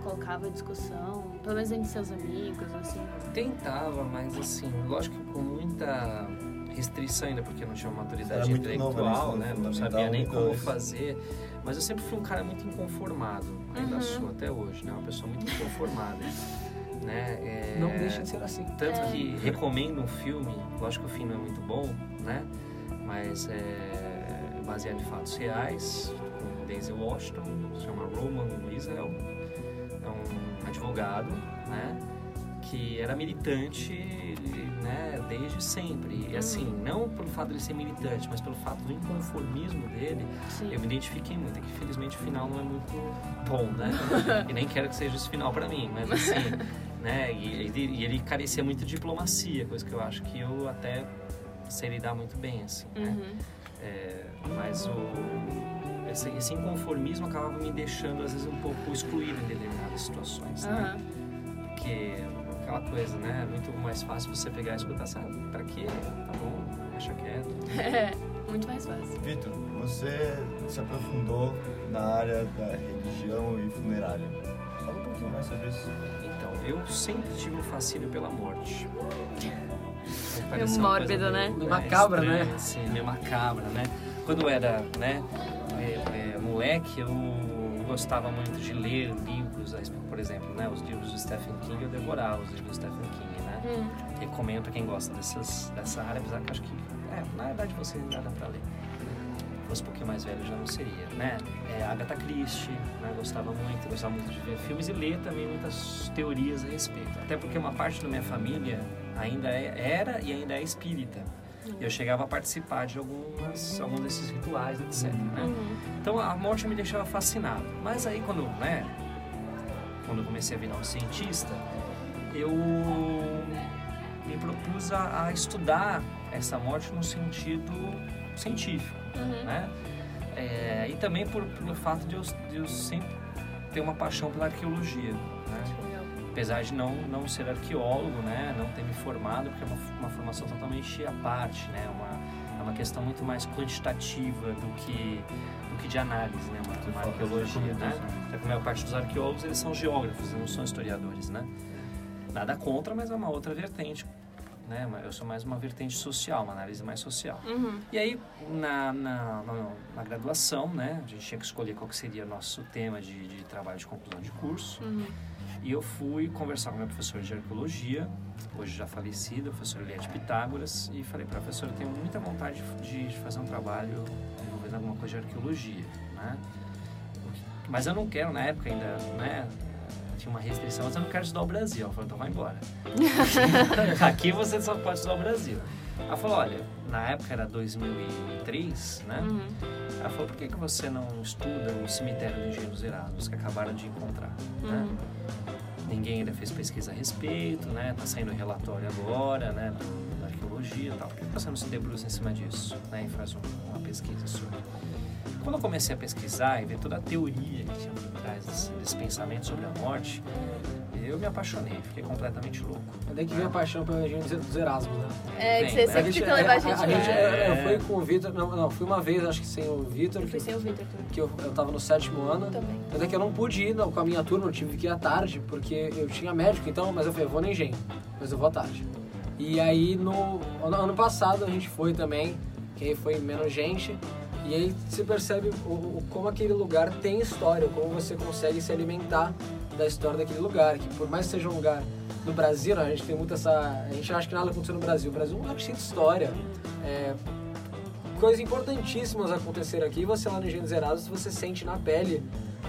colocava discussão, pelo menos entre seus amigos, assim? Tentava, mas assim, lógico que com muita restrição ainda, porque não tinha Era maturidade intelectual, né? no Não sabia nem como dois. fazer. Mas eu sempre fui um cara muito inconformado. Ainda Uhum. sou até hoje, né? Uma pessoa muito inconformada. [LAUGHS] né? É, Não deixa de ser assim. Tanto É. que recomendo um filme, lógico que o filme não é muito bom, né? Mas é baseado em fatos reais, com Denzel Washington, se chama Roman Wiesel, é um advogado, né? Que era militante, né? Desde sempre. E assim, não pelo fato de ser militante, mas pelo fato do inconformismo dele, Sim. eu me identifiquei muito. É que felizmente o final não é muito bom, né? [LAUGHS] e nem quero que seja esse final pra mim, mas [LAUGHS] assim, né? E, ele- e ele carecia muito de diplomacia, coisa que eu acho que eu até sei lidar muito bem, assim, né? Uhum. É, mas o, esse, esse inconformismo acabava me deixando, às vezes, um pouco excluído em determinadas situações, né? Aham. Porque aquela coisa, né? É muito mais fácil você pegar e escutar, sabe? Pra quê? Tá bom, deixa quieto. É, muito mais fácil. Vitor, você se aprofundou na área da religião e funerária. Fala um pouquinho mais sobre isso. Então, eu sempre tive um fascínio pela morte. [LAUGHS] Meio mórbido, né? meio- Meio macabra, estranha, né? Sim, meio macabra, né? Quando eu era, né, é, é, moleque, eu gostava muito de ler livros, aí, por exemplo, né, os livros do Stephen King, eu devorava os livros do Stephen King, né? Hum. Recomendo pra quem gosta dessas, dessa área, apesar que acho que, é, na verdade você ainda dá pra ler. Se fosse um pouquinho mais velho já não seria, né? É, Agatha Christie, né? Gostava muito, gostava muito de ver filmes e ler também muitas teorias a respeito. Até porque uma parte da minha família ainda é- era e ainda é espírita. E eu chegava a participar de algumas, alguns desses rituais, etc. Né? Uhum. Então a morte me deixava fascinado. Mas aí quando, né, quando eu comecei a virar um cientista, eu me propus a, a estudar essa morte no sentido científico, Uhum. né? É, e também por, pelo fato de eu, de eu sempre ter uma paixão pela arqueologia, né? Apesar de não, não ser arqueólogo, né, não ter me formado, porque é uma, uma formação totalmente à parte, né, uma, é uma questão muito mais quantitativa do que, que de análise, né, uma, uma arqueologia, né. Até porque a maior parte dos arqueólogos, eles são geógrafos, não são historiadores, né. Nada contra, mas é uma outra vertente, né, eu sou mais uma vertente social, uma análise mais social. Uhum. E aí, na, na, na, na graduação, né, a gente tinha que escolher qual que seria o nosso tema de, de trabalho de conclusão de curso. Uhum. E eu fui conversar com meu professor de arqueologia, hoje já falecido, o professor Eliade Pitágoras, e falei, professor, eu tenho muita vontade de, de fazer um trabalho envolvendo alguma coisa de arqueologia, né? Mas eu não quero, na época ainda, né? Tinha uma restrição, mas eu não quero estudar o Brasil. Ela falou, então vai embora. [LAUGHS] Aqui você só pode estudar o Brasil. Ela falou, olha, na época era 2003, né? Uhum. Ela falou, por que, que você não estuda o cemitério de Engenhos Erados, que acabaram de encontrar, né? Uhum. Ninguém ainda fez pesquisa a respeito, né? Tá saindo relatório agora, né? do- Arqueologia e tal. Por que você não se debruça em cima disso, né? E faz um- uma pesquisa sobre? quando eu comecei a pesquisar e ver toda a teoria que tinha por trás desse, desse pensamento sobre a morte, eu me apaixonei, fiquei completamente louco. É daí que vem a paixão pela região dos Erasmus, né? É, que você né? sempre tenta levar a gente a gente é, É. Eu fui com o Vitor, não, não, fui uma vez, acho que sem o Vitor, fui que, sem o Vitor também. que eu, eu tava no sétimo ano. Também. Até que eu não pude ir não, com a minha turma, eu tive que ir à tarde, porque eu tinha médico, então, mas eu falei, eu vou no engenho, mas eu vou à tarde. E aí no ano, passado a gente foi também, que foi menos gente, e aí você percebe o, o- como aquele lugar tem história, como você consegue se alimentar da história daquele lugar, que por mais que seja um lugar no Brasil, né, a gente tem muito essa. A gente acha que nada aconteceu no Brasil. O Brasil é um lugar cheio de história. É, coisas importantíssimas aconteceram aqui. Você lá no Engenho dos Erasmus, você sente na pele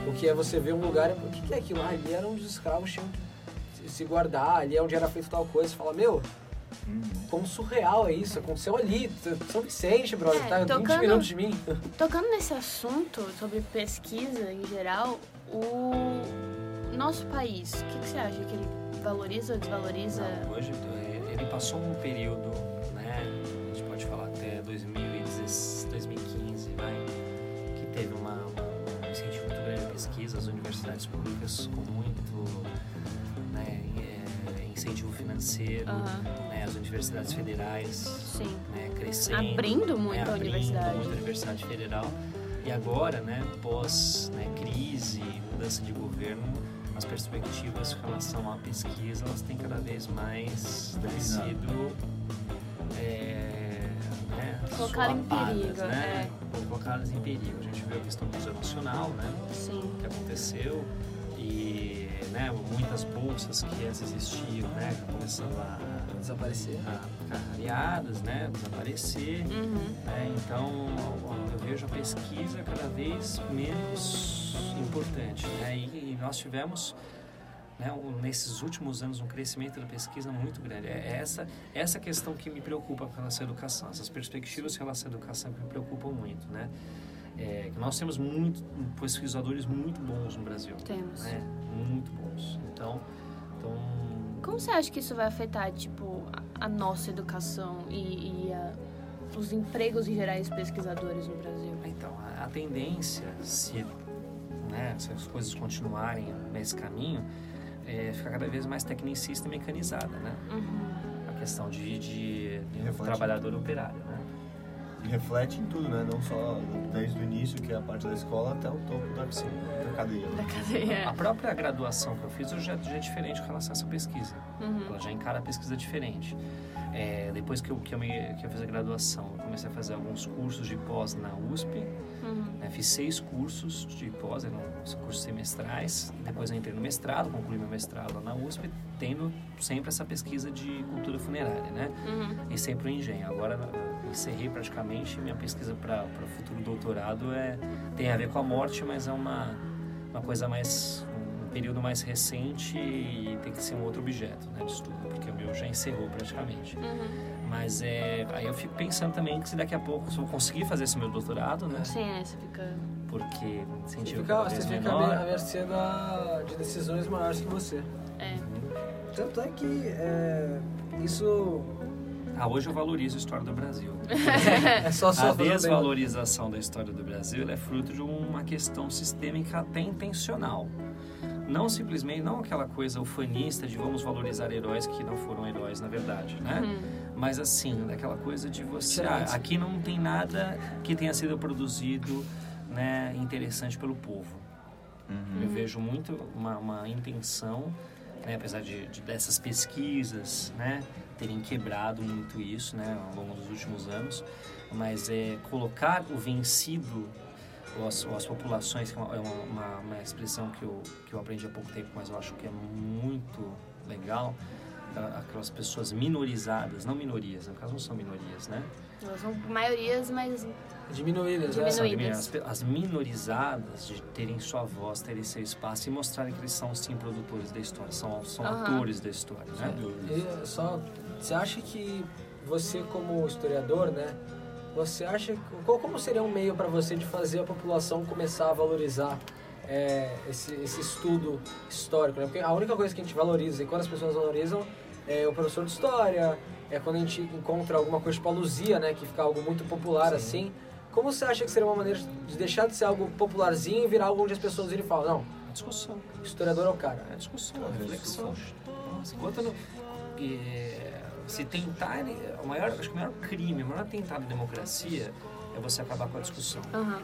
o que é você ver um lugar. O que, é aquilo? Ah, ali era onde os escravos tinham que se- se guardar, ali é onde era feito tal coisa. Você fala, meu, como surreal é isso? Aconteceu ali, São Vicente, brother, É, tá a 20 tocando- minutos de mim. Tocando nesse assunto sobre pesquisa em geral, o nosso país, o que, que você acha? Que ele valoriza ou desvaloriza? Não, hoje ele passou um período, né? A gente pode falar até 2016, 2015, vai, que teve uma, uma- um incentivo muito grande à pesquisa, as universidades públicas com muito incentivo financeiro, Aham. né, as universidades federais Sim. né, crescendo. Abrindo muito né, a abrindo universidade. muito a Universidade Federal. E agora, né, pós né, crise, mudança de governo, as perspectivas em relação à pesquisa, elas têm cada vez mais né, sido é, né, Colocadas em perigo, né? Colocadas em perigo. A gente viu a questão do Museu Nacional, né? Sim. que aconteceu né, muitas bolsas que antes existiam, né, começando a, Desaparecer. a ficar aliadas, né, desaparecer. Uhum. né, então eu vejo a pesquisa cada vez menos importante, né, e, e nós tivemos né, um- nesses últimos anos um crescimento da pesquisa muito grande. É essa essa questão que me preocupa com relação à educação, essas perspectivas em relação à educação que me preocupam muito, né? É, que nós temos muito pesquisadores muito bons no Brasil, Temos. né? Muito bons. Então, então Como você acha que isso vai afetar, tipo, a, nossa educação e, e a- os empregos em gerais pesquisadores no Brasil? Então, a, a tendência, se, né, se as coisas continuarem nesse caminho, é ficar cada vez mais tecnicista e mecanizada, né? Uhum. A questão de, de, de um trabalhador operário, né? E reflete em tudo, né? Não só desde o início, que é a parte da escola, até o topo da, da cadeia. Da cadeia. A própria graduação que eu fiz eu já, já é diferente com relação a essa pesquisa. Uhum. Ela já encara a pesquisa diferente. É, depois que eu, que, eu me, que eu fiz a graduação, eu comecei a fazer alguns cursos de pós na USP. Uhum. né? Fiz seis cursos de pós, eram os cursos semestrais. Depois eu entrei no mestrado, concluí meu mestrado lá na USP, tendo sempre essa pesquisa de cultura funerária, né? Uhum. E sempre o engenho. Agora encerrei praticamente minha pesquisa para o futuro doutorado é tem a ver com a morte, mas é uma uma coisa mais um período mais recente e tem que ser um outro objeto né, de estudo, porque o meu já encerrou praticamente. Uhum. Mas é, aí eu fico pensando também que se daqui a pouco se eu conseguir fazer esse meu doutorado, né? Sim, é, você fica... Porque Você incentivo você fica menor. à mercê da, de decisões maiores que você. É. Tanto é que é, isso Ah, hoje eu valorizo a história do Brasil. [LAUGHS] é só A bem. desvalorização da história do Brasil é fruto de uma questão sistêmica até intencional. Não simplesmente, não aquela coisa ufanista de vamos valorizar heróis que não foram heróis na verdade, né? Uhum. Mas assim, daquela coisa de você, ah, aqui não tem nada que tenha sido produzido, né, interessante pelo povo. Eu vejo muito uma, uma intenção, né, apesar de, de dessas pesquisas, né, terem quebrado muito isso, né, ao longo dos últimos anos, mas é colocar o vencido ou as, ou as populações, que é uma, é uma- uma, uma expressão que eu, que eu aprendi há pouco tempo, mas eu acho que é muito legal, aquelas pessoas minorizadas, não minorias, no caso não são minorias, né? Elas são maiorias, mas Diminuídas, né? Diminuídas. As, as minorizadas de terem sua voz, terem seu espaço e mostrarem que eles são sim produtores da história, são, são Aham. atores da história, né? E só, você acha que você como historiador, né? Você acha qual como seria um meio para você de fazer a população começar a valorizar é, esse, esse estudo histórico, né? Porque a única coisa que a gente valoriza e quando as pessoas valorizam é o professor de história, é quando a gente encontra alguma coisa tipo a Luzia, né? Que fica algo muito popular assim. Como você acha que seria uma maneira de deixar de ser algo popularzinho e virar algo onde as pessoas virem e falam, não, A discussão. historiador é o cara. É discussão, é reflexão. Nossa, enquanto no, é, se tentar, o maior, acho que o maior crime, o maior atentado à democracia é você acabar com a discussão. Aham.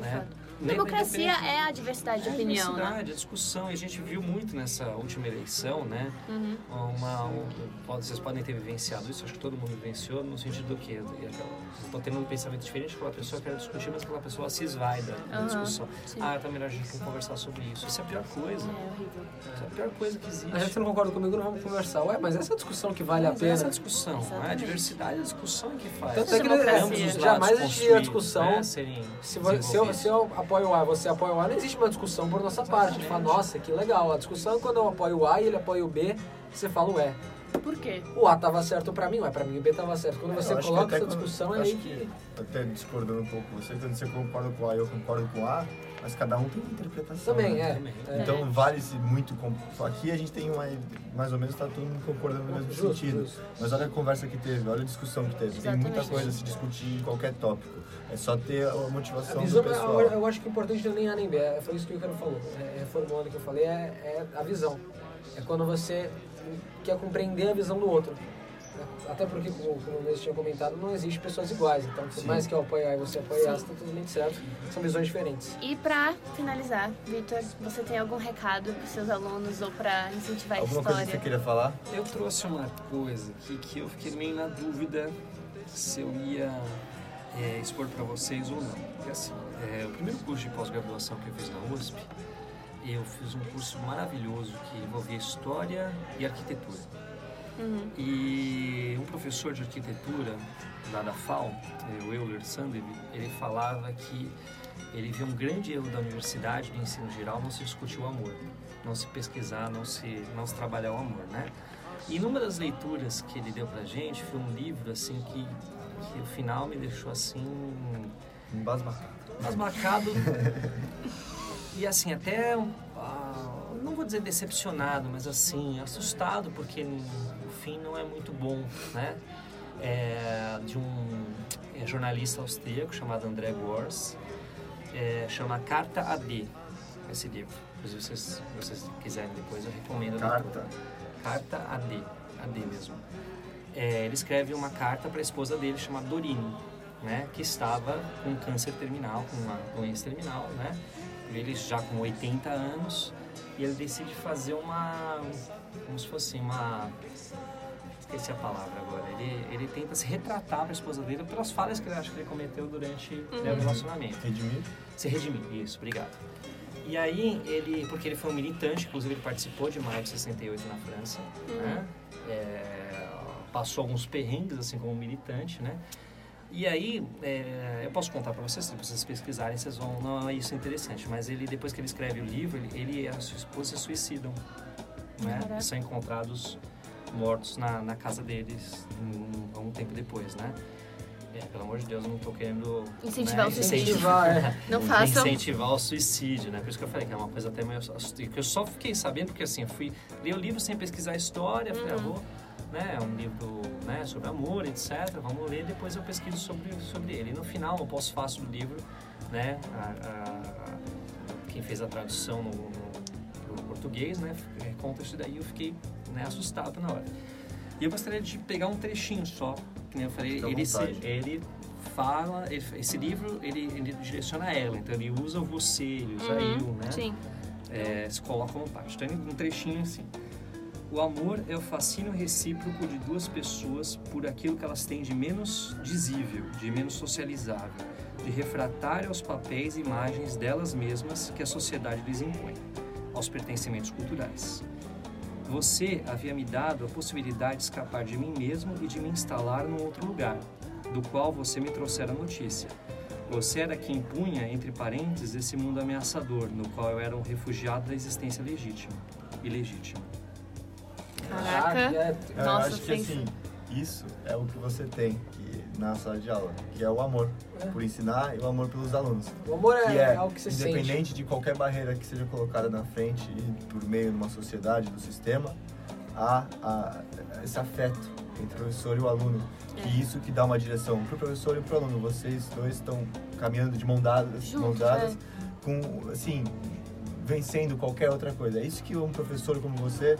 Né? Democracia é a diversidade de É a opinião, né? diversidade, a discussão, e a gente viu muito nessa última eleição, né? Uhum. Uma, um, vocês podem ter vivenciado isso, acho que todo mundo vivenciou, no sentido do quê? Estou tendo um pensamento diferente, aquela pessoa quer discutir, mas aquela pessoa se esvai da, Aham, discussão. sim. Ah, é melhor a gente conversar sobre isso. Isso é a pior coisa. É horrível. Isso é a pior coisa que existe. A gente não concorda comigo, não vamos conversar. Ué, mas essa é a discussão que vale a Mas pena. essa é a discussão, né? a diversidade, a discussão que faz. Tanto é que os lados jamais existiria a discussão né, serem Se, se, eu, se eu apoio o A você apoia o A, não existe uma discussão por nossa parte. A gente fala, nossa, que legal. A discussão é quando eu apoio o A e ele apoia o B, você fala o E. Por quê? O A tava certo pra mim, o E pra mim o B tava certo. Quando você acho que coloca essa quando- discussão, é acho meio que... Até discordando um pouco com você, quando você concorda com A e eu concordo com A, mas cada um tem uma interpretação. Também, né? é. Também. é. Então vale-se muito. Com... Aqui a gente tem uma. Mais ou menos tá todo mundo concordando no mesmo Justo, sentido. justo. Mas olha a conversa que teve, olha a discussão que teve. Tem muita Exatamente. coisa a se discutir em qualquer tópico. É só ter a A motivação visão, do eu, pessoal. eu acho que o importante não é nem A nem B, é- foi isso que o cara falou. É, reformulando o que eu falei, é, é a visão. É quando você quer compreender a visão do outro. Até porque, como, como o Luiz tinha comentado, não existe pessoas iguais. Então, por mais que eu apoie A e você apoie A, está totalmente certo. São visões diferentes. E pra finalizar, Vitor, você tem algum recado pros seus alunos ou pra incentivar a Alguma coisa que história? você queria falar? Eu trouxe uma coisa aqui que eu fiquei meio na dúvida se eu ia é, expor para vocês ou não. Porque assim, é, o primeiro curso de pós-graduação que eu fiz na USP, eu fiz um curso maravilhoso que envolvia história e arquitetura. Uhum. E um professor de arquitetura lá da FAO, eh, o Euler Sandev, ele falava que ele via um grande erro da universidade, do ensino geral, não se discutir o amor, não se pesquisar, não se, não se trabalhar o amor, né? E numa das leituras que ele deu pra gente, foi um livro, assim, que, que o final me deixou, assim, Embasbacado. embasbacado [LAUGHS] e assim até ah, não vou dizer decepcionado mas assim assustado porque o fim não é muito bom né é, de um é, jornalista austríaco chamado André Gors é, chama Carta AD esse livro inclusive vocês, se vocês quiserem depois eu recomendo a. Carta. Carta AD, AD mesmo. É, ele escreve uma carta para a esposa dele chamada Dorine, né, que estava com câncer terminal, com uma doença terminal, né? Ele já com 80 anos e ele decide fazer uma, como se fosse uma, esqueci a palavra agora. Ele, ele tenta se retratar para a esposa dele pelas falhas que ele acha que ele cometeu durante né, o relacionamento. Redimir? Se redimir, isso, obrigado. E aí, ele, porque ele foi um militante, inclusive ele participou de maio de 68 na França, né? É, passou alguns perrengues, assim, como militante, né? E aí, é, eu posso contar para vocês, se vocês pesquisarem, vocês vão, não é isso interessante, mas ele, depois que ele escreve o livro, ele, ele e a sua esposa se suicidam, né? Caraca. São encontrados mortos na, na casa deles um, um tempo depois, né? É, pelo amor de Deus, eu não tô querendo... Incentivar né, o suicídio. Incentivar, é. Não [LAUGHS] façam. incentivar o suicídio, né? Por isso que eu falei que é uma coisa até meio. Que eu só fiquei sabendo porque assim, eu fui ler o livro sem pesquisar a história, falei, ah, vou, né, é um livro, né, sobre amor, etc. Vamos ler, depois eu pesquiso sobre sobre ele. E no final, no pós-fácil do livro, né, a, a- quem fez a tradução no, no- no português, né, é, conta isso daí, eu fiquei, né, assustado na hora. E eu gostaria de pegar um trechinho só, que nem eu falei, ele, se, ele fala, ele- esse livro ele, ele direciona a ela, então ele usa o você, ele usa Uhum, eu, né? Sim. É, se coloca como parte. Então, um trechinho assim. O amor é o fascínio recíproco de duas pessoas por aquilo que elas têm de menos dizível, de menos socializável, de refratário aos papéis e imagens delas mesmas que a sociedade lhes impõe, aos pertencimentos culturais. Você havia me dado a possibilidade de escapar de mim mesmo e de me instalar num outro lugar, do qual você me trouxera notícia. Você era quem punha, entre parênteses, esse mundo ameaçador, no qual eu era um refugiado da existência legítima. Ilegítima. Caraca. é, Eu Nossa, acho que assim, isso é o que você tem que- na sala de aula, que é o amor É. por ensinar e o amor pelos alunos. o amor é, que é, algo que você sente. independente de qualquer barreira que seja colocada na frente e por meio de uma sociedade, do sistema, há, há esse afeto entre o professor e o aluno. Que É. isso que dá uma direção pro professor e pro aluno. Vocês dois estão caminhando de mão dadas, Juntos, mãos dadas, é. com, assim, vencendo qualquer outra coisa. É isso que um professor como você,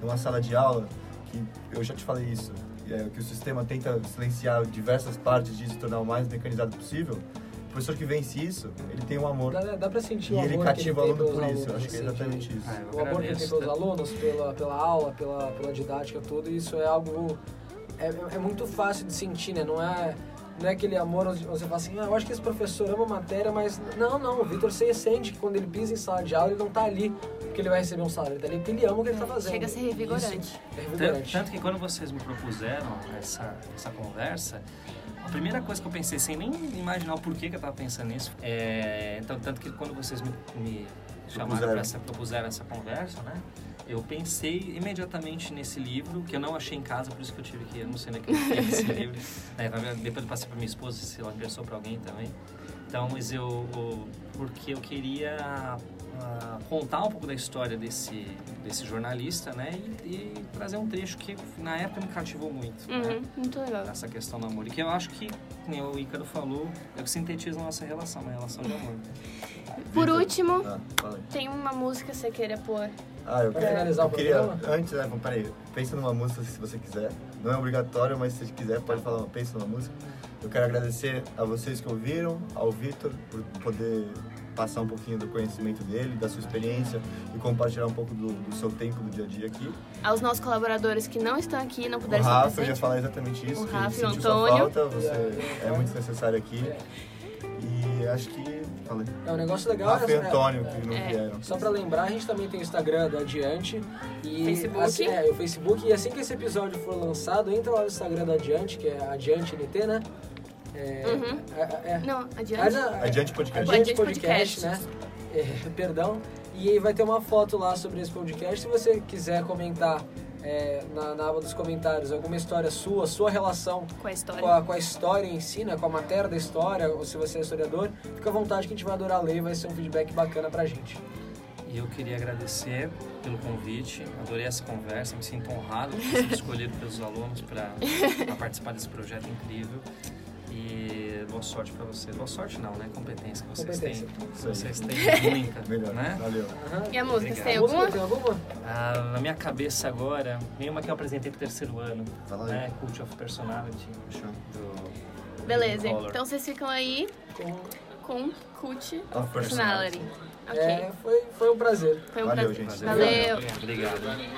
numa sala de aula, que eu já te falei isso, é, que o sistema tenta silenciar diversas partes disso, tornar o mais mecanizado possível. O professor que vence isso, ele tem um amor. Dá, dá pra sentir E o ele amor cativa o que ele tem aluno pelos por isso. Alunos, acho que é exatamente isso. Ah, o amor que ele tem pelos alunos, pela, pela aula, pela, pela didática, tudo, isso é algo. É, é muito fácil de sentir, né? Não é, não é aquele amor onde você fala assim, ah, eu acho que esse professor ama a matéria, mas. Não, não, o Vitor você sente que quando ele pisa em sala de aula, ele não tá ali porque ele vai receber um salário, ele tá ali porque ele ama o que ele tá fazendo. Chega a ser revigorante. Isso é Tanto, revigorante. tanto que quando vocês me propuseram essa, essa conversa, a primeira coisa que eu pensei, sem nem imaginar o porquê que eu tava pensando nisso, é. Então, tanto que quando vocês me, me chamaram para essa, propuseram essa conversa, né? Eu pensei imediatamente nesse livro, que eu não achei em casa, por isso que eu tive que, eu não sei onde é que eu esse livro. [LAUGHS] né, depois eu passei para minha esposa, se ela interessou para alguém também. Então, mas eu, eu- porque eu queria ah, contar um pouco da história desse, desse jornalista, né? E, e trazer um trecho que na época me cativou muito, né? Uhum, muito legal. Essa questão do amor. E que eu acho que, como o Ícaro falou, é o que sintetiza a nossa relação, uma relação de amor. Por último, Ah, aí. tem uma música que você queira pôr. Ah, eu Pra queria, finalizar eu queria programa? antes, né, peraí, pensa numa música se você quiser. Não é obrigatório, mas se você quiser pode falar, pensa numa música. Eu quero agradecer a vocês que ouviram, ao Vitor por poder passar um pouquinho do conhecimento dele, da sua experiência e compartilhar um pouco do, do seu tempo do dia a dia aqui. Aos nossos colaboradores que não estão aqui, não puderam estar Rafa, eu ia presentes. falar exatamente isso. O que Rafa e o sua Antônio. falta, você é muito necessário aqui. E acho que. Falei. É um negócio legal. Rafa e é- Antônio, é- que não É. vieram. Só pra lembrar, a gente também tem o Instagram da Adiante. E Facebook. Assim, é, o Facebook. E assim que esse episódio for lançado, entra lá no Instagram da Adiante, que é Adiante NT, né? É, Uhum. é- é- Não, adiante. Adi- Adiante Podcast. Adiante Adiante Podcast, Podcast. né? É, perdão. E aí vai ter uma foto lá sobre esse podcast. Se você quiser comentar é, na, na aba dos comentários alguma história sua, sua relação Com a história. com a, com a história em si, né? Com a matéria da história, ou se você é historiador, fica à vontade que a gente vai adorar ler, vai ser um feedback bacana pra gente. E eu queria agradecer pelo convite, adorei essa conversa, me sinto honrado por sido [LAUGHS] escolhido pelos alunos para participar desse projeto incrível. E boa sorte para vocês. Boa sorte não, né? Competência que vocês Competência. têm. Vocês têm muita, [LAUGHS] Melhor. né? Valeu. Aham. E a música, você tem Obrigado. Alguma? tem alguma? Ah, na minha cabeça agora, vem uma que eu apresentei pro terceiro ano, Fala aí. né? Cult of Personality, Fechou. do Beleza, Collor. então vocês ficam aí Com- com Cult Of Personality. Ok, É, foi, foi um prazer. foi um Valeu, prazer. gente. Valeu. Obrigado. running